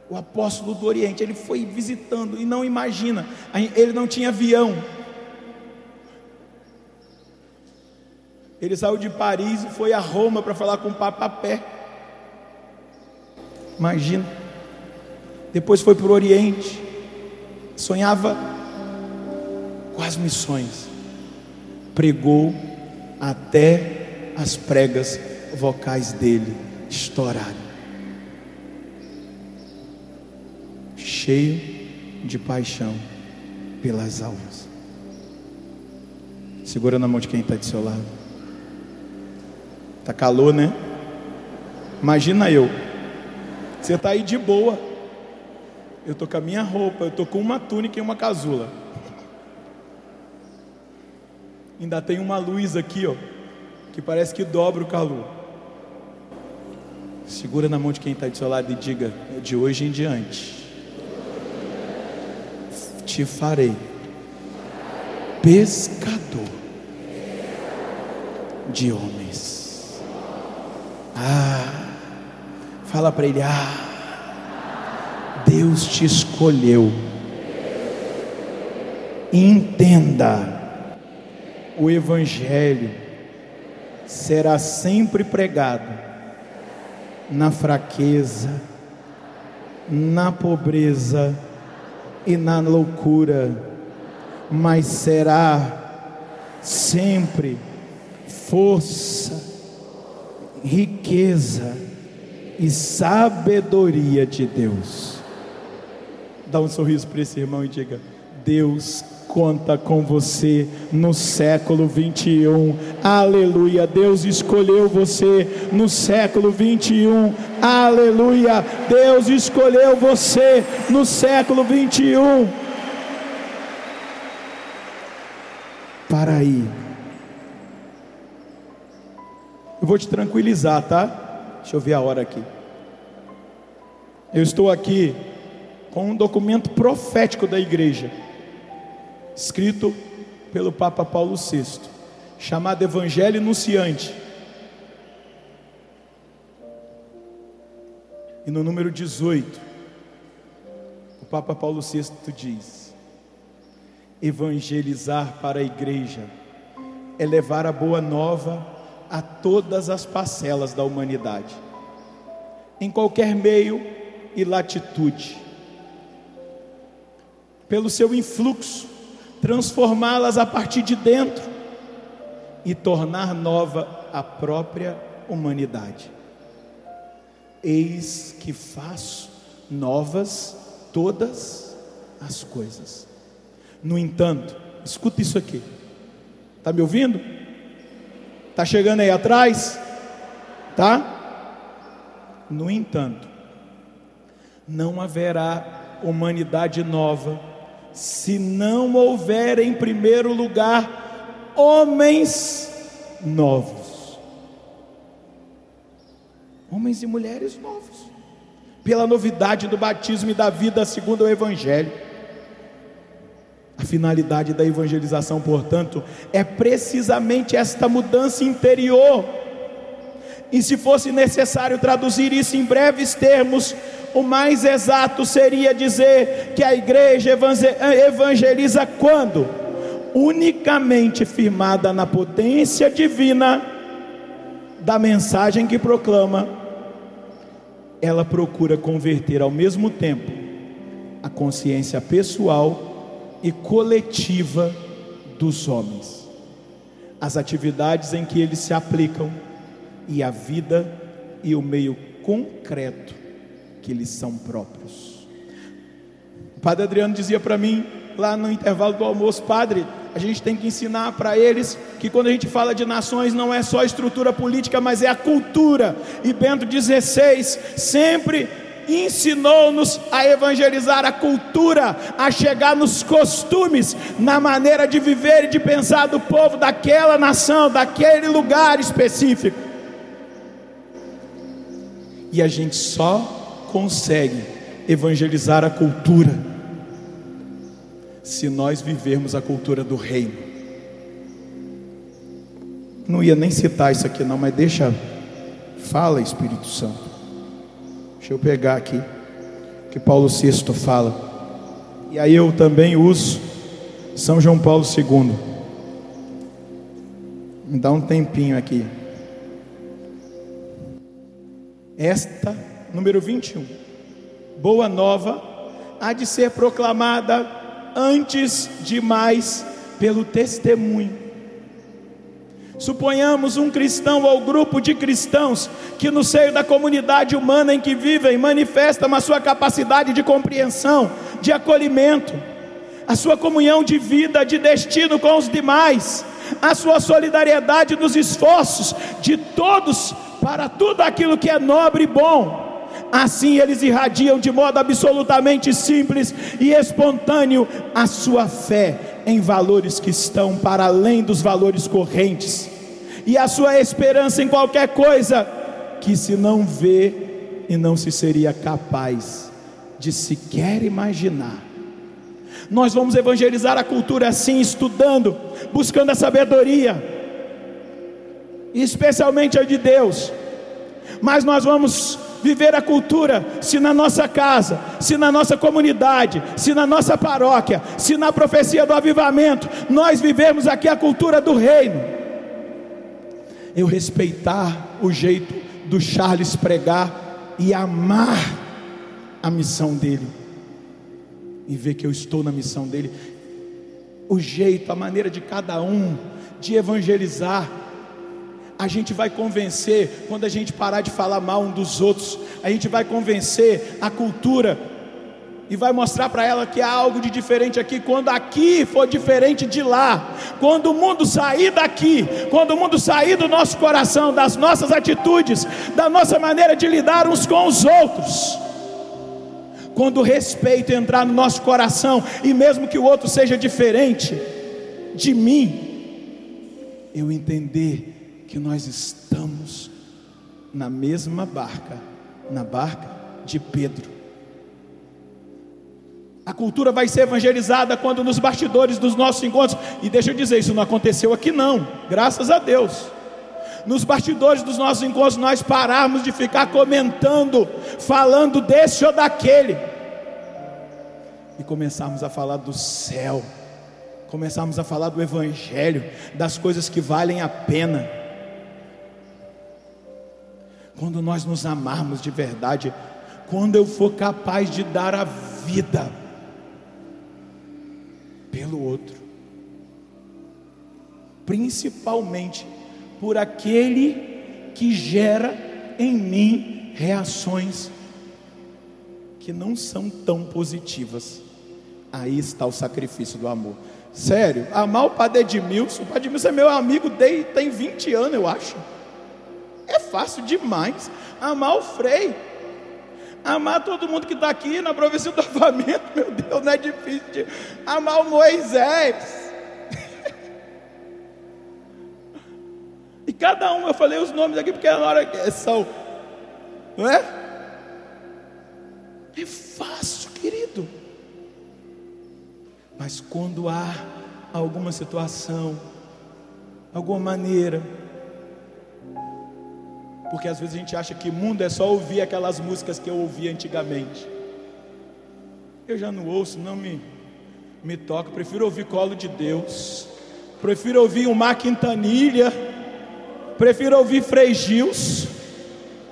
O apóstolo do Oriente, ele foi visitando e não imagina, ele não tinha avião. Ele saiu de Paris e foi a Roma para falar com o Papa a pé. Imagina. Depois foi para o Oriente. Sonhava com as missões pregou até as pregas vocais dele estourarem. Cheio de paixão pelas almas. Segura na mão de quem está do seu lado. Tá calor, né? Imagina eu. Você está aí de boa. Eu tô com a minha roupa, eu tô com uma túnica e uma casula. Ainda tem uma luz aqui, ó, que parece que dobra o calor. Segura na mão de quem está do seu lado e diga: de hoje em diante, te farei pescador de homens. Ah, fala para ele: ah, Deus te escolheu. Entenda o Evangelho será sempre pregado na fraqueza, na pobreza e na loucura, mas será sempre força, riqueza e sabedoria de Deus. Dá um sorriso para esse irmão e diga: Deus conta com você no século 21. Aleluia. Deus escolheu você no século 21. Aleluia. Deus escolheu você no século 21. Para aí. Eu vou te tranquilizar, tá? Deixa eu ver a hora aqui. Eu estou aqui com um documento profético da igreja escrito pelo Papa Paulo VI, chamado Evangelho Anunciante. E no número 18, o Papa Paulo VI diz: evangelizar para a igreja é levar a boa nova a todas as parcelas da humanidade, em qualquer meio e latitude, pelo seu influxo, transformá-las a partir de dentro e tornar nova a própria humanidade. Eis que faço novas todas as coisas. No entanto, escuta isso aqui. Está me ouvindo? Está chegando aí atrás? Tá? No entanto, não haverá humanidade nova se não houver em primeiro lugar homens novos. Homens e mulheres novos. Pela novidade do batismo e da vida segundo o evangelho. A finalidade da evangelização, portanto, é precisamente esta mudança interior. E se fosse necessário traduzir isso em breves termos, o mais exato seria dizer que a igreja evangeliza quando? Unicamente firmada na potência divina da mensagem que proclama, ela procura converter ao mesmo tempo a consciência pessoal e coletiva dos homens, as atividades em que eles se aplicam e a vida e o meio concreto que eles são próprios. O padre Adriano dizia para mim, lá no intervalo do almoço, padre, a gente tem que ensinar para eles que quando a gente fala de nações não é só a estrutura política, mas é a cultura. E Bento XVI sempre ensinou-nos a evangelizar a cultura, a chegar nos costumes, na maneira de viver e de pensar do povo daquela nação, daquele lugar específico. E a gente só consegue evangelizar a cultura se nós vivermos a cultura do reino. Não ia nem citar isso aqui não, mas deixa fala Espírito Santo. Deixa eu pegar aqui que Paulo VI fala. E aí eu também uso São João Paulo II. Me dá um tempinho aqui. Esta, número 21. Boa nova há de ser proclamada antes de mais pelo testemunho Suponhamos um cristão ou grupo de cristãos que, no seio da comunidade humana em que vivem, manifestam a sua capacidade de compreensão, de acolhimento, a sua comunhão de vida, de destino com os demais, a sua solidariedade nos esforços de todos para tudo aquilo que é nobre e bom. Assim eles irradiam de modo absolutamente simples e espontâneo a sua fé em valores que estão para além dos valores correntes e a sua esperança em qualquer coisa que se não vê e não se seria capaz de sequer imaginar. Nós vamos evangelizar a cultura assim, estudando, buscando a sabedoria, especialmente a de Deus. Mas nós vamos viver a cultura se na nossa casa, se na nossa comunidade, se na nossa paróquia, se na profecia do avivamento, nós vivemos aqui a cultura do reino. Eu respeitar o jeito do Charles pregar e amar a missão dele, e ver que eu estou na missão dele, o jeito, a maneira de cada um de evangelizar, a gente vai convencer, quando a gente parar de falar mal um dos outros, a gente vai convencer a cultura e vai mostrar para ela que há algo de diferente aqui, quando aqui for diferente de lá, quando o mundo sair daqui, quando o mundo sair do nosso coração, das nossas atitudes, da nossa maneira de lidar uns com os outros, quando o respeito entrar no nosso coração, e mesmo que o outro seja diferente de mim, eu entender que nós estamos na mesma barca, na barca de Pedro A cultura vai ser evangelizada quando nos bastidores dos nossos encontros. E deixa eu dizer, isso não aconteceu aqui não, graças a Deus. Nos bastidores dos nossos encontros nós pararmos de ficar comentando, falando desse ou daquele. E começarmos a falar do céu. Começarmos a falar do evangelho, das coisas que valem a pena. Quando nós nos amarmos de verdade, quando eu for capaz de dar a vida pelo outro, principalmente por aquele que gera em mim reações que não são tão positivas. Aí está o sacrifício do amor. Sério, amar o Padre Edmilson, o Padre Edmilson é meu amigo desde tem 20 anos, eu acho. É fácil demais. Amar o Frei, Amar todo mundo que está aqui na província do avamento, meu Deus, não é difícil de amar o Moisés. e cada um, eu falei os nomes aqui porque é na hora que são, não é? É fácil, querido. Mas quando há alguma situação, alguma maneira, porque às vezes a gente acha que mundo é só ouvir aquelas músicas que eu ouvia antigamente. Eu já não ouço, não me, me toca. Prefiro ouvir Colo de Deus. Prefiro ouvir o Mar Quintanilha. Prefiro ouvir Frei Gils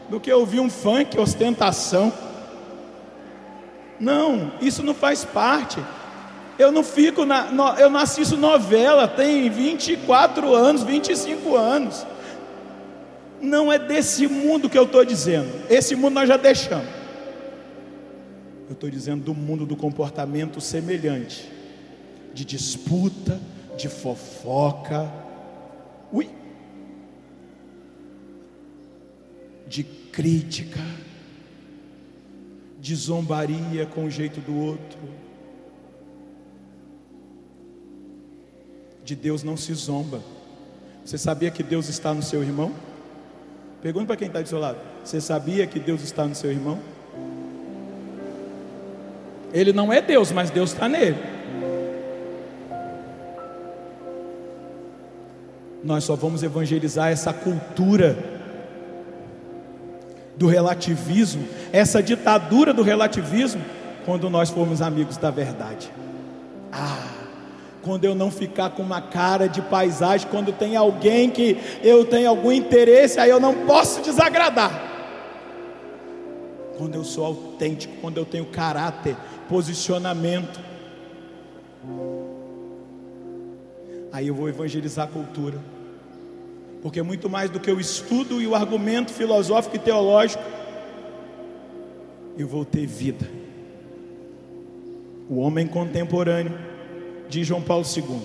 do que ouvir um funk, ostentação. Não, isso não faz parte. Eu não fico na, no, eu não assisto novela, tem 24 anos, 25 anos. Não é desse mundo que eu estou dizendo. Esse mundo nós já deixamos. Eu estou dizendo do mundo do comportamento semelhante, de disputa, de fofoca, ui, de crítica, de zombaria com o jeito do outro. De Deus não se zomba. Você sabia que Deus está no seu irmão? Pergunta para quem está do seu lado: Você sabia que Deus está no seu irmão? Ele não é Deus, mas Deus está nele. Nós só vamos evangelizar essa cultura do relativismo, essa ditadura do relativismo, quando nós formos amigos da verdade. Ah! Quando eu não ficar com uma cara de paisagem, quando tem alguém que eu tenho algum interesse, aí eu não posso desagradar. Quando eu sou autêntico, quando eu tenho caráter, posicionamento, aí eu vou evangelizar a cultura, porque muito mais do que o estudo e o argumento filosófico e teológico, eu vou ter vida. O homem contemporâneo de João Paulo II,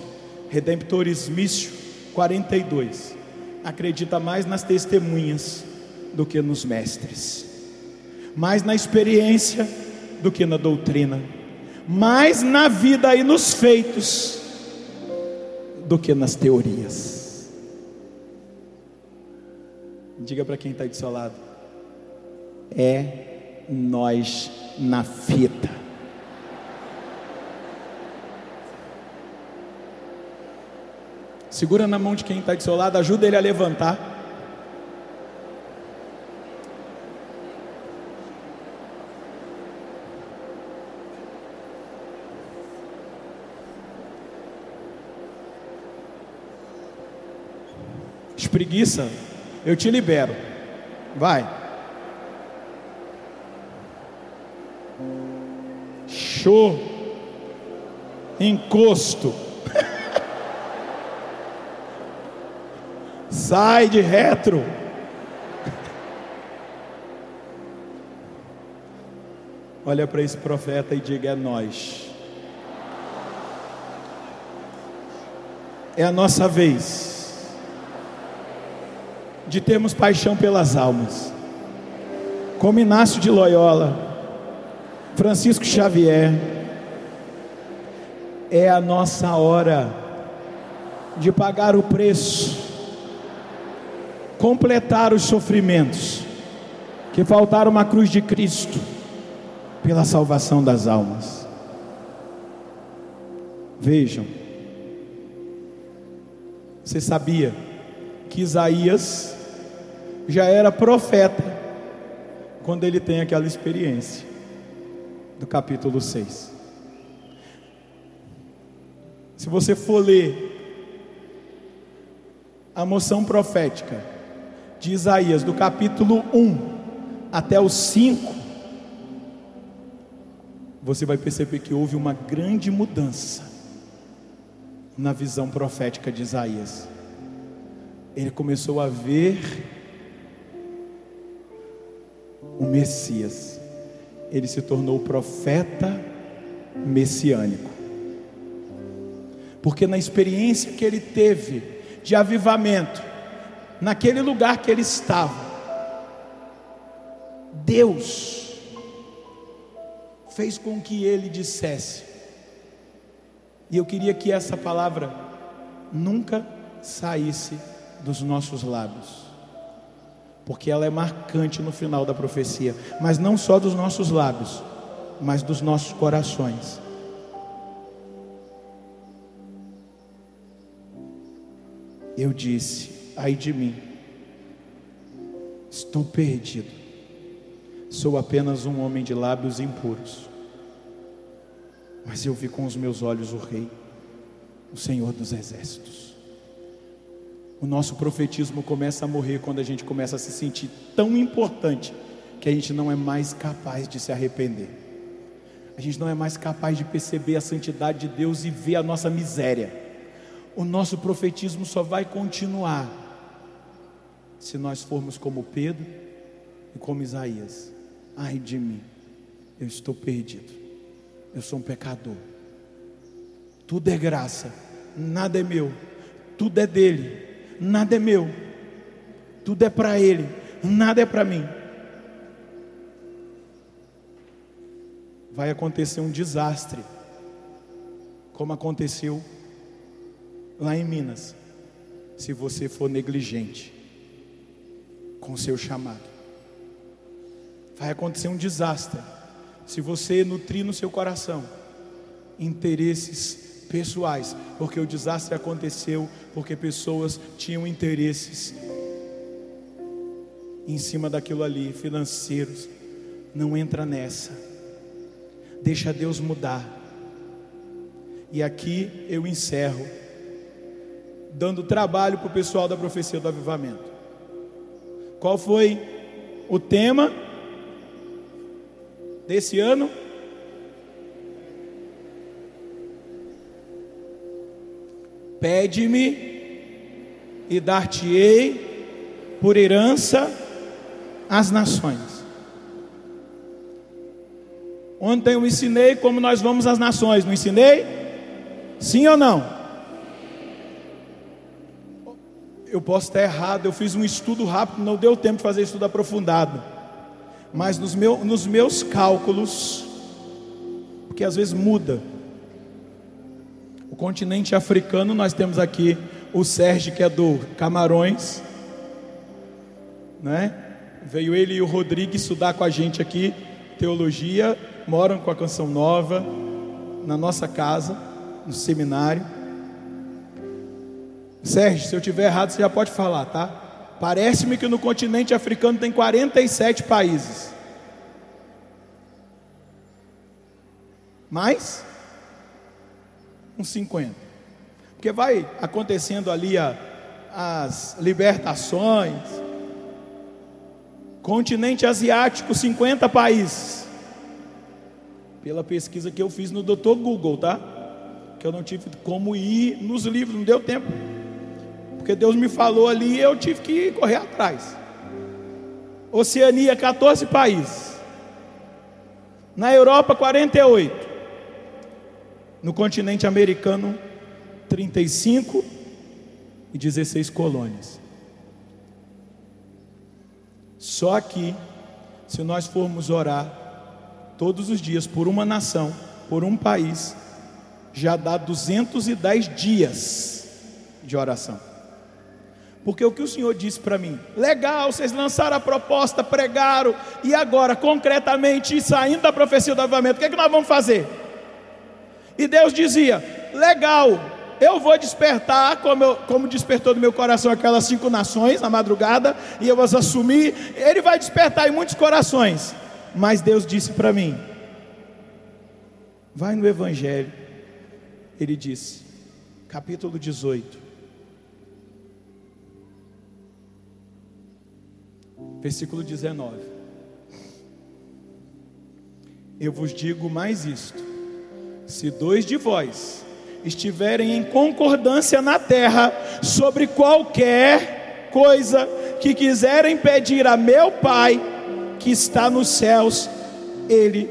Redemptoris Missio 42, acredita mais nas testemunhas do que nos mestres, mais na experiência do que na doutrina, mais na vida e nos feitos do que nas teorias. Diga para quem está do seu lado, é nós na fita. Segura na mão de quem está do seu lado, ajuda ele a levantar. Espreguiça, eu te libero. Vai. Show. Encosto. Sai de retro. Olha para esse profeta e diga: é nós. É a nossa vez de termos paixão pelas almas. Como Inácio de Loyola, Francisco Xavier, é a nossa hora de pagar o preço completar os sofrimentos que faltaram uma cruz de Cristo pela salvação das almas. Vejam, você sabia que Isaías já era profeta quando ele tem aquela experiência do capítulo 6. Se você for ler a moção profética de Isaías, do capítulo 1 até o 5, você vai perceber que houve uma grande mudança na visão profética de Isaías. Ele começou a ver o Messias. Ele se tornou profeta messiânico. Porque na experiência que ele teve de avivamento, naquele lugar que ele estava, Deus fez com que ele dissesse, e eu queria que essa palavra nunca saísse dos nossos lábios, porque ela é marcante no final da profecia, mas não só dos nossos lábios, mas dos nossos corações. Eu disse: ai de mim, estou perdido, sou apenas um homem de lábios impuros, mas eu vi com os meus olhos o Rei, o Senhor dos Exércitos. O nosso profetismo começa a morrer quando a gente começa a se sentir tão importante que a gente não é mais capaz de se arrepender. A gente não é mais capaz de perceber a santidade de Deus e ver a nossa miséria o nosso profetismo só vai continuar se nós formos como Pedro e como Isaías. Ai de mim, eu estou perdido, eu sou um pecador. Tudo é graça, nada é meu, tudo é dele, nada é meu, tudo é para ele, nada é para mim. Vai acontecer um desastre, como aconteceu lá em Minas, se você for negligente com seu chamado. Vai acontecer um desastre se você nutrir no seu coração interesses pessoais, porque o desastre aconteceu porque pessoas tinham interesses em cima daquilo ali, financeiros. Não entra nessa. Deixa Deus mudar. E aqui eu encerro dando trabalho para o pessoal da profecia do avivamento. Qual foi o tema desse ano? Pede-me e dar-te-ei por herança as nações. Ontem eu ensinei como nós vamos às nações, não ensinei? Sim ou não? Eu posso estar errado, eu fiz um estudo rápido, não deu tempo de fazer estudo aprofundado. Mas nos, meu, nos meus cálculos, porque às vezes muda. O continente africano, nós temos aqui o Sérgio, que é do Camarões, né? Veio ele e o Rodrigo estudar com a gente aqui teologia, moram com a Canção Nova, na nossa casa, no seminário. Sérgio, se eu tiver errado, você já pode falar, tá? Parece-me que no continente africano tem 47 países. Mais? Uns 50. Porque vai acontecendo ali a, as libertações. Continente asiático, 50 países. Pela pesquisa que eu fiz no Dr. Google, tá? Que eu não tive como ir nos livros, não deu tempo. Porque Deus me falou ali e eu tive que correr atrás. Oceania, 14 países. Na Europa, 48. No continente americano, 35 e 16 colônias. Só aqui, se nós formos orar todos os dias por uma nação, por um país, já dá 210 dias de oração. Porque o que o Senhor disse para mim, legal, vocês lançaram a proposta, pregaram, e agora, concretamente, saindo da profecia do avivamento, o que, é que nós vamos fazer? E Deus dizia: legal, eu vou despertar, como, eu, como despertou do meu coração aquelas cinco nações na madrugada, e eu as assumir. Ele vai despertar em muitos corações. Mas Deus disse para mim: vai no Evangelho. Ele disse, capítulo 18, versículo 19: Eu vos digo mais isto: se dois de vós estiverem em concordância na terra sobre qualquer coisa que quiserem pedir a meu Pai que está nos céus, Ele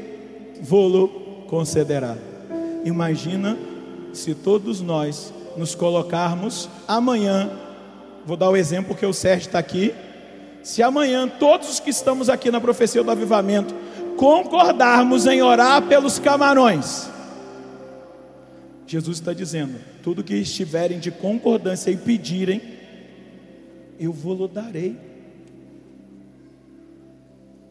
vô-lo concederá. Imagina se todos nós nos colocarmos amanhã, vou dar o exemplo que o Sérgio está aqui. Se amanhã todos os que estamos aqui na profecia do avivamento concordarmos em orar pelos camarões, Jesus está dizendo: tudo que estiverem de concordância e pedirem, eu vou-lo darei.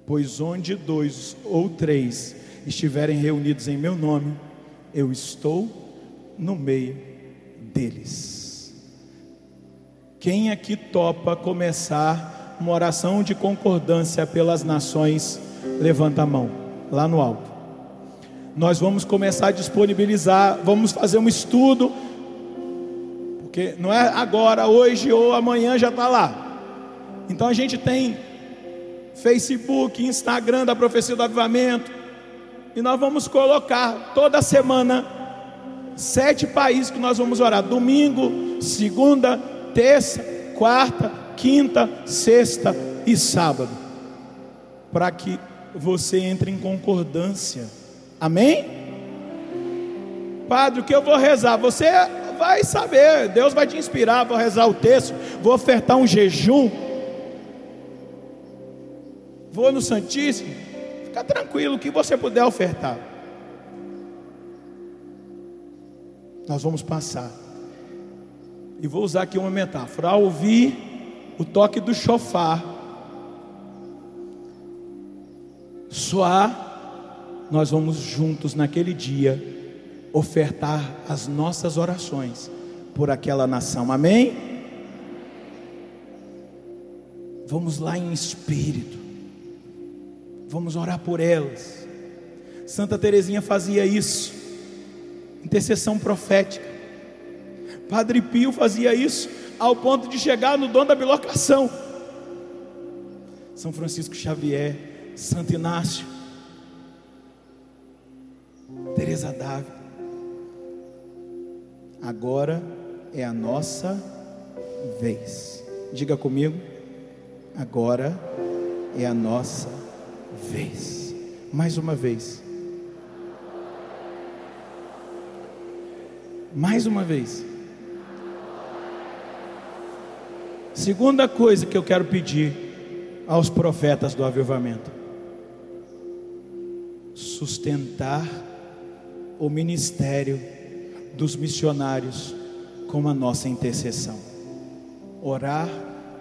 Pois onde dois ou três estiverem reunidos em meu nome, eu estou no meio deles. Quem aqui topa começar uma oração de concordância pelas nações, levanta a mão, lá no alto nós vamos começar a disponibilizar, vamos fazer um estudo, porque não é agora, hoje ou amanhã já está lá. Então a gente tem Facebook, Instagram da Profecia do Avivamento, e nós vamos colocar toda semana sete países que nós vamos orar: domingo, segunda, terça, quarta, quinta, sexta e sábado, para que você entre em concordância Amém? Padre, o que eu vou rezar? Você vai saber, Deus vai te inspirar. Vou rezar o texto, vou ofertar um jejum, vou no Santíssimo. Fica tranquilo, o que você puder ofertar. Nós vamos passar. E vou usar aqui uma metáfora. Ao ouvir o toque do chofar, soar nós vamos juntos naquele dia ofertar as nossas orações por aquela nação. Amém? Vamos lá em espírito. Vamos orar por elas. Santa Teresinha fazia isso. Intercessão profética. Padre Pio fazia isso ao ponto de chegar no dom da bilocação. São Francisco Xavier, Santo Inácio, Teresa Dávila. Agora é a nossa vez. Diga comigo. Agora é a nossa vez. Mais uma vez. Mais uma vez. Segunda coisa que eu quero pedir aos profetas do avivamento: sustentar o ministério dos missionários com a nossa intercessão. Orar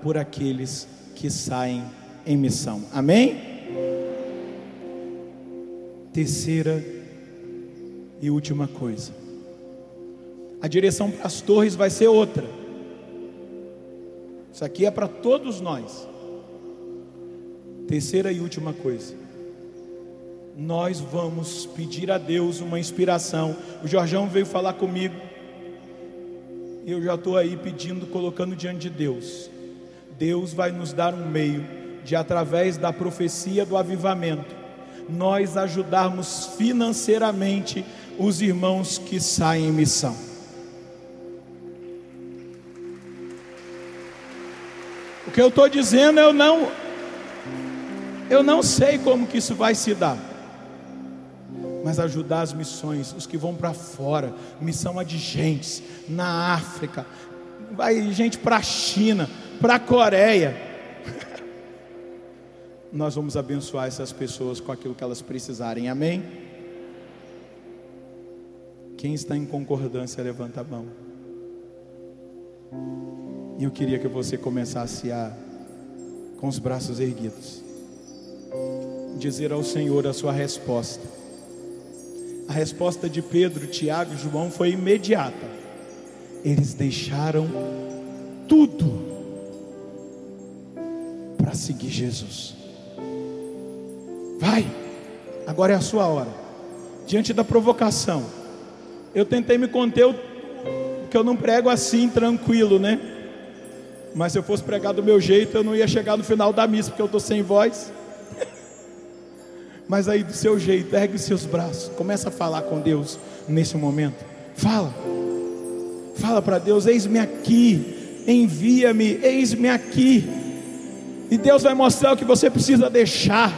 por aqueles que saem em missão. Amém? Terceira e última coisa. A direção para as torres vai ser outra. Isso aqui é para todos nós. Terceira e última coisa nós vamos pedir a Deus uma inspiração. O Jorjão veio falar comigo. Eu já estou aí pedindo, colocando diante de Deus. Deus vai nos dar um meio de, através da profecia do avivamento, nós ajudarmos financeiramente os irmãos que saem em missão. Que eu estou dizendo, eu não, eu não sei como que isso vai se dar mas ajudar as missões, os que vão para fora, missão a de gentes, na África, vai gente para a China, para a Coreia. Nós vamos abençoar essas pessoas com aquilo que elas precisarem, amém? Quem está em concordância, levanta a mão. E eu queria que você começasse a, com os braços erguidos, dizer ao Senhor a sua resposta A resposta de Pedro, Tiago e João foi imediata. Eles deixaram tudo para seguir Jesus. Vai, agora é a sua hora. Diante da provocação, eu tentei me conter, porque eu não prego assim tranquilo, né? Mas se eu fosse pregar do meu jeito, eu não ia chegar no final da missa, porque eu estou sem voz. Mas aí do seu jeito, ergue seus braços, começa a falar com Deus nesse momento. Fala, fala para Deus: eis-me aqui, envia-me, eis-me aqui. E Deus vai mostrar o que você precisa deixar.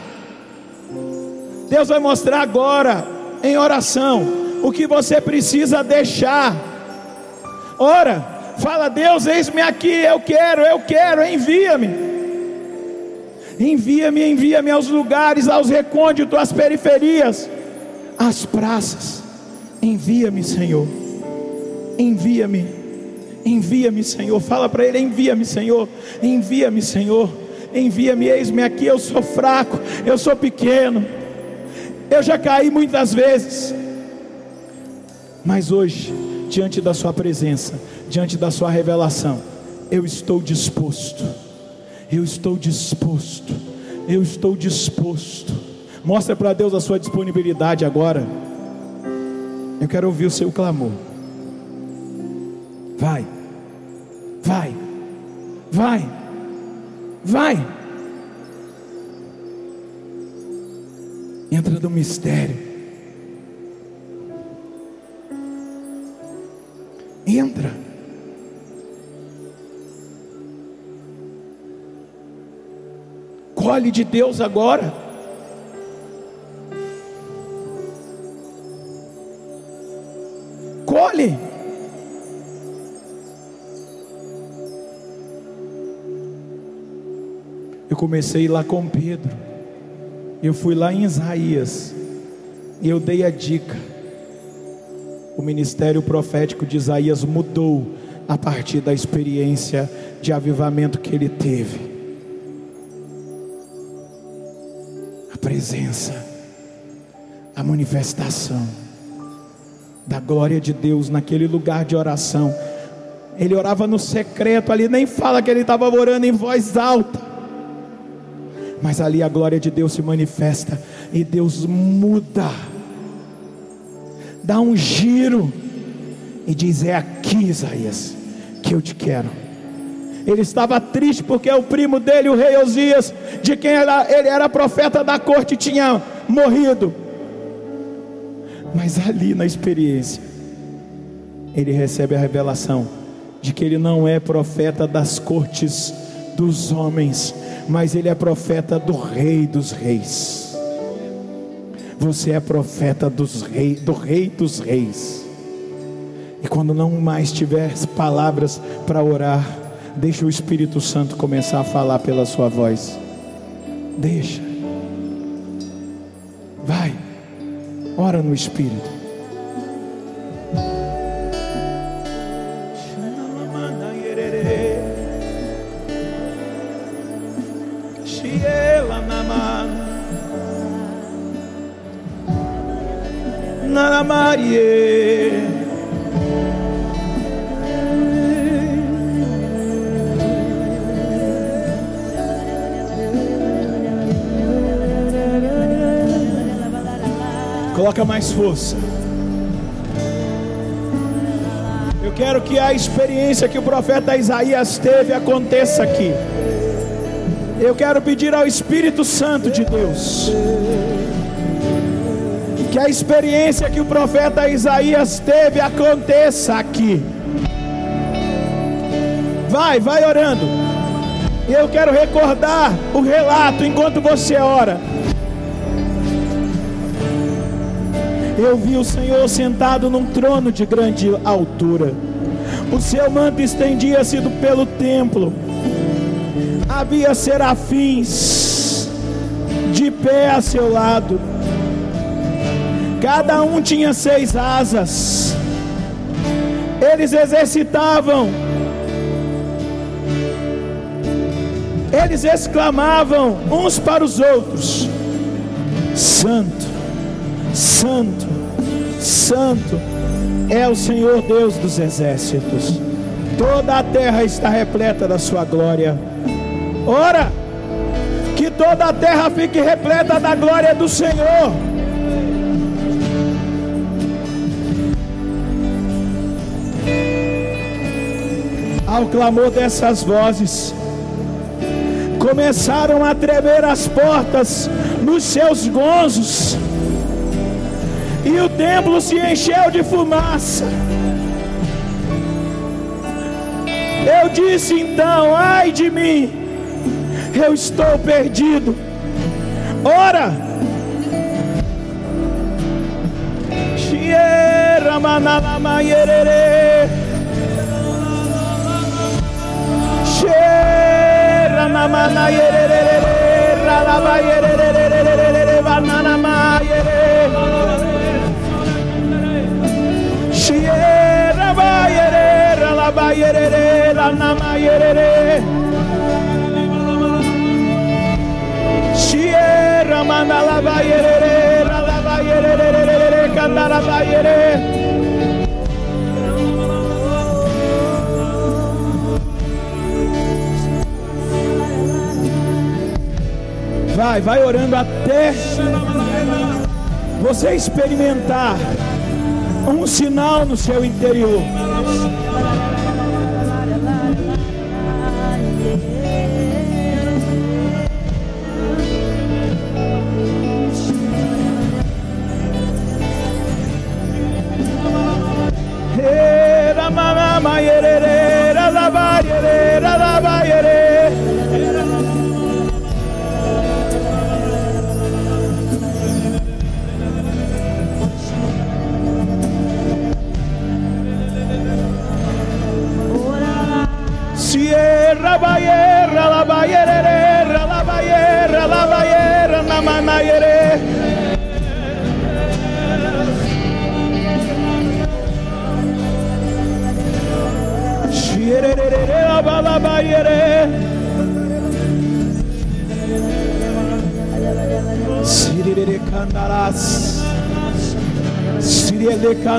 Deus vai mostrar agora, em oração, o que você precisa deixar. Ora, fala, Deus, eis-me aqui, eu quero, eu quero, envia-me. Envia-me, envia-me aos lugares, aos recônditos, às periferias, às praças. Envia-me, Senhor. Envia-me. Envia-me, Senhor. Fala para ele: envia-me, Senhor. Envia-me, Senhor. Envia-me, eis-me aqui. Eu sou fraco, eu sou pequeno. Eu já caí muitas vezes. Mas hoje, diante da Sua presença, diante da Sua revelação, eu estou disposto eu estou disposto. Eu estou disposto. Mostra para Deus a sua disponibilidade agora. Eu quero ouvir o seu clamor. Vai. Vai. Vai. Vai. Entra no mistério. Entra. Colhe de Deus agora. Colhe. Eu comecei lá com Pedro. Eu fui lá em Isaías. E eu dei a dica. O ministério profético de Isaías mudou a partir da experiência de avivamento que ele teve. Presença, a manifestação da glória de Deus naquele lugar de oração. Ele orava no secreto ali, nem fala que ele estava orando em voz alta. Mas ali a glória de Deus se manifesta e Deus muda, dá um giro e diz: É aqui, Isaías, que eu te quero. Ele estava triste porque o primo dele, o rei Osias, de quem era, ele era profeta da corte, tinha morrido. Mas ali na experiência, ele recebe a revelação de que ele não é profeta das cortes dos homens, mas ele é profeta do rei dos reis. Você é profeta dos rei, do rei dos reis. E quando não mais tiver palavras para orar, Deixa o Espírito Santo começar a falar pela sua voz. Deixa. Vai. Ora no Espírito. Mais força. Eu quero que a experiência que o profeta Isaías teve aconteça aqui. Eu quero pedir ao Espírito Santo de Deus que a experiência que o profeta Isaías teve aconteça aqui. Vai, vai orando. Eu quero recordar o relato enquanto você ora. Eu vi o Senhor sentado num trono de grande altura. O seu manto estendia-se pelo templo. Havia serafins de pé a seu lado. Cada um tinha seis asas. Eles exercitavam. Eles exclamavam uns para os outros: Santo Santo, Santo é o Senhor Deus dos exércitos. Toda a terra está repleta da sua glória. Ora, que toda a terra fique repleta da glória do Senhor. Ao clamor dessas vozes, começaram a tremer as portas nos seus gozos, e o templo se encheu de fumaça. Eu disse então: ai de mim, eu estou perdido. Ora, Tierra manalama yerere. Tierra namana yerere. Ralaba yerere. Banana ma yerere. Tierra ba yerere. Ralaba yerere. Lanama yerere. Tierra manalaba yerere. Ralaba yerere. Candaraba yerere. Vai, vai orando até você experimentar um sinal no seu interior.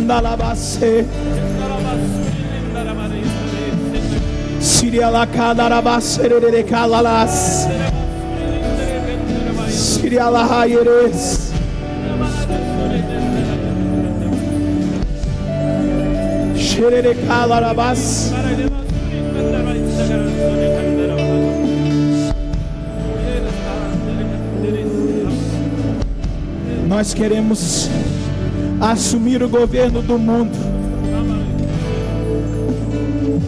Sirele Candalabase. Siria la cadarabasere calalas. Siria la hayeres. Sherere calarabas. Nós queremos assumir o governo do mundo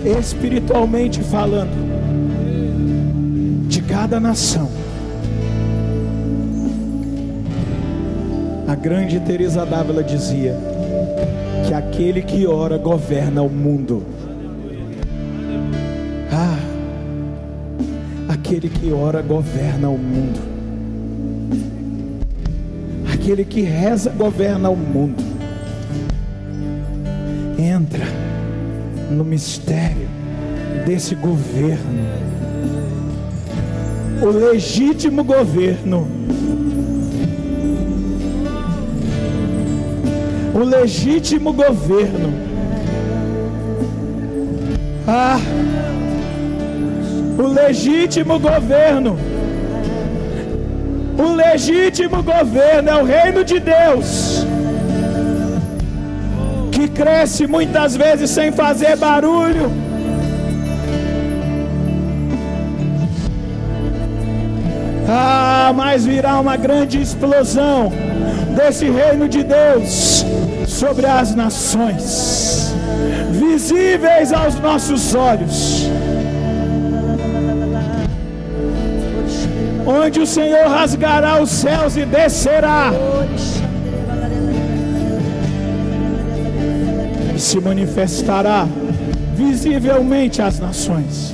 espiritualmente falando, de cada nação. A grande Teresa d'Ávila dizia que aquele que ora governa o mundo. Ah, aquele que ora governa o mundo. Aquele que reza governa o mundo. Entra no mistério desse governo, o legítimo governo, o legítimo governo. Ah, o legítimo governo, o legítimo governo é o reino de Deus que cresce muitas vezes sem fazer barulho. Ah, mas virá uma grande explosão desse reino de Deus sobre as nações, visíveis aos nossos olhos. Onde o Senhor rasgará os céus e descerá. e se manifestará visivelmente às nações.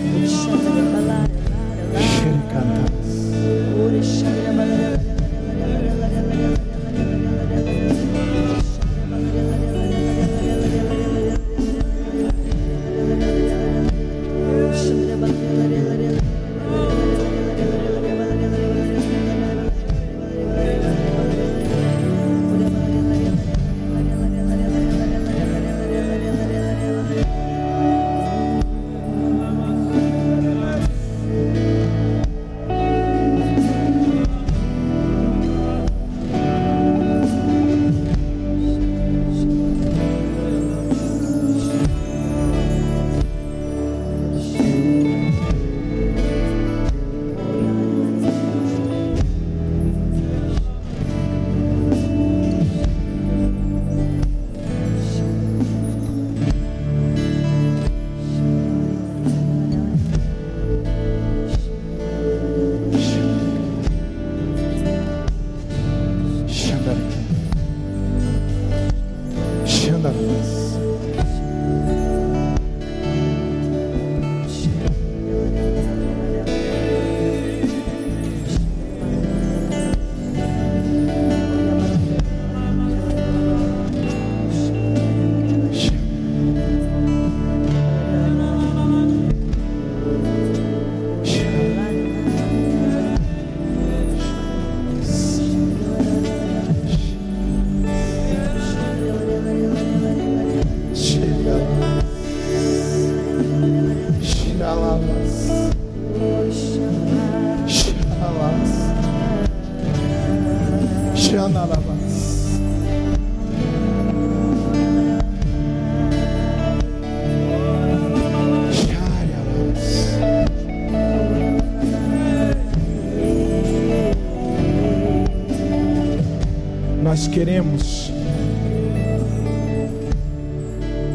Nós queremos.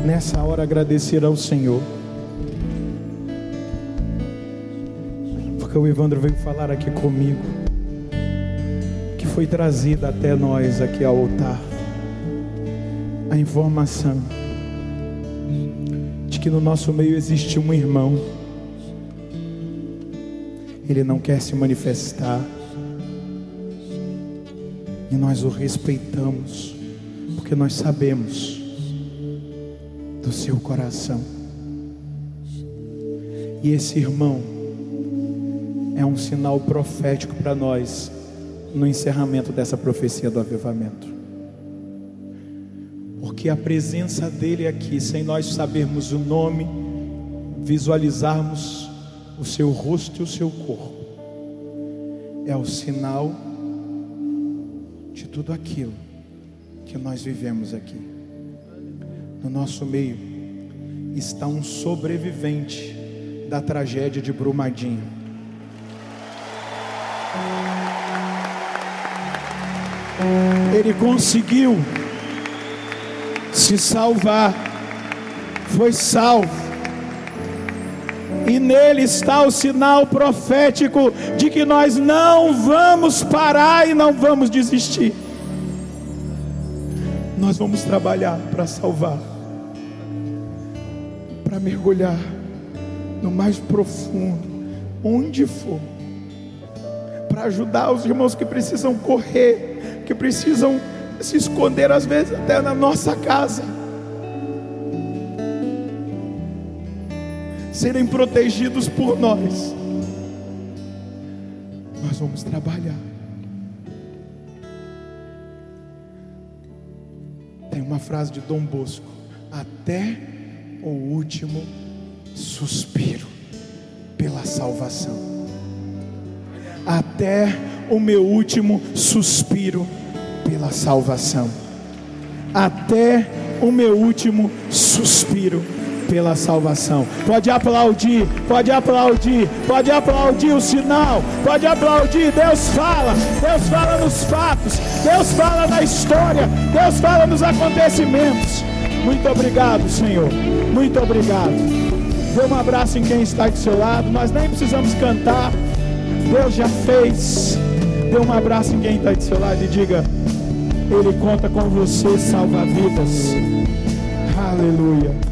Nessa hora agradecer ao Senhor. Porque o Evandro veio falar aqui comigo, que foi trazida até nós aqui ao altar a informação de que no nosso meio existe um irmão, ele não quer se manifestar, e nós o respeitamos, porque nós sabemos do seu coração. E esse irmão é um sinal profético para nós no encerramento dessa profecia do avivamento. Porque a presença dele aqui, sem nós sabermos o nome, visualizarmos o seu rosto e o seu corpo, é o sinal de tudo aquilo que nós vivemos aqui. No nosso meio está um sobrevivente da tragédia de Brumadinho. Ele conseguiu se salvar, foi salvo. E nele está o sinal profético de que nós não vamos parar e não vamos desistir. Nós vamos trabalhar para salvar, para mergulhar no mais profundo, onde for, para ajudar os irmãos que precisam correr, que precisam se esconder, às vezes até na nossa casa. Serem protegidos por nós. Nós vamos trabalhar. Tem uma frase de Dom Bosco: até o último suspiro pela salvação. Até o meu último suspiro pela salvação. Até o meu último suspiro pela salvação. Pode aplaudir, pode aplaudir, pode aplaudir o sinal, pode aplaudir. Deus fala, Deus fala nos fatos, Deus fala na história, Deus fala nos acontecimentos. Muito obrigado, Senhor. Muito obrigado. Dê um abraço em quem está do seu lado. Nós nem precisamos cantar. Deus já fez. Dê um abraço em quem está do seu lado e diga: Ele conta com você, salva vidas. Aleluia.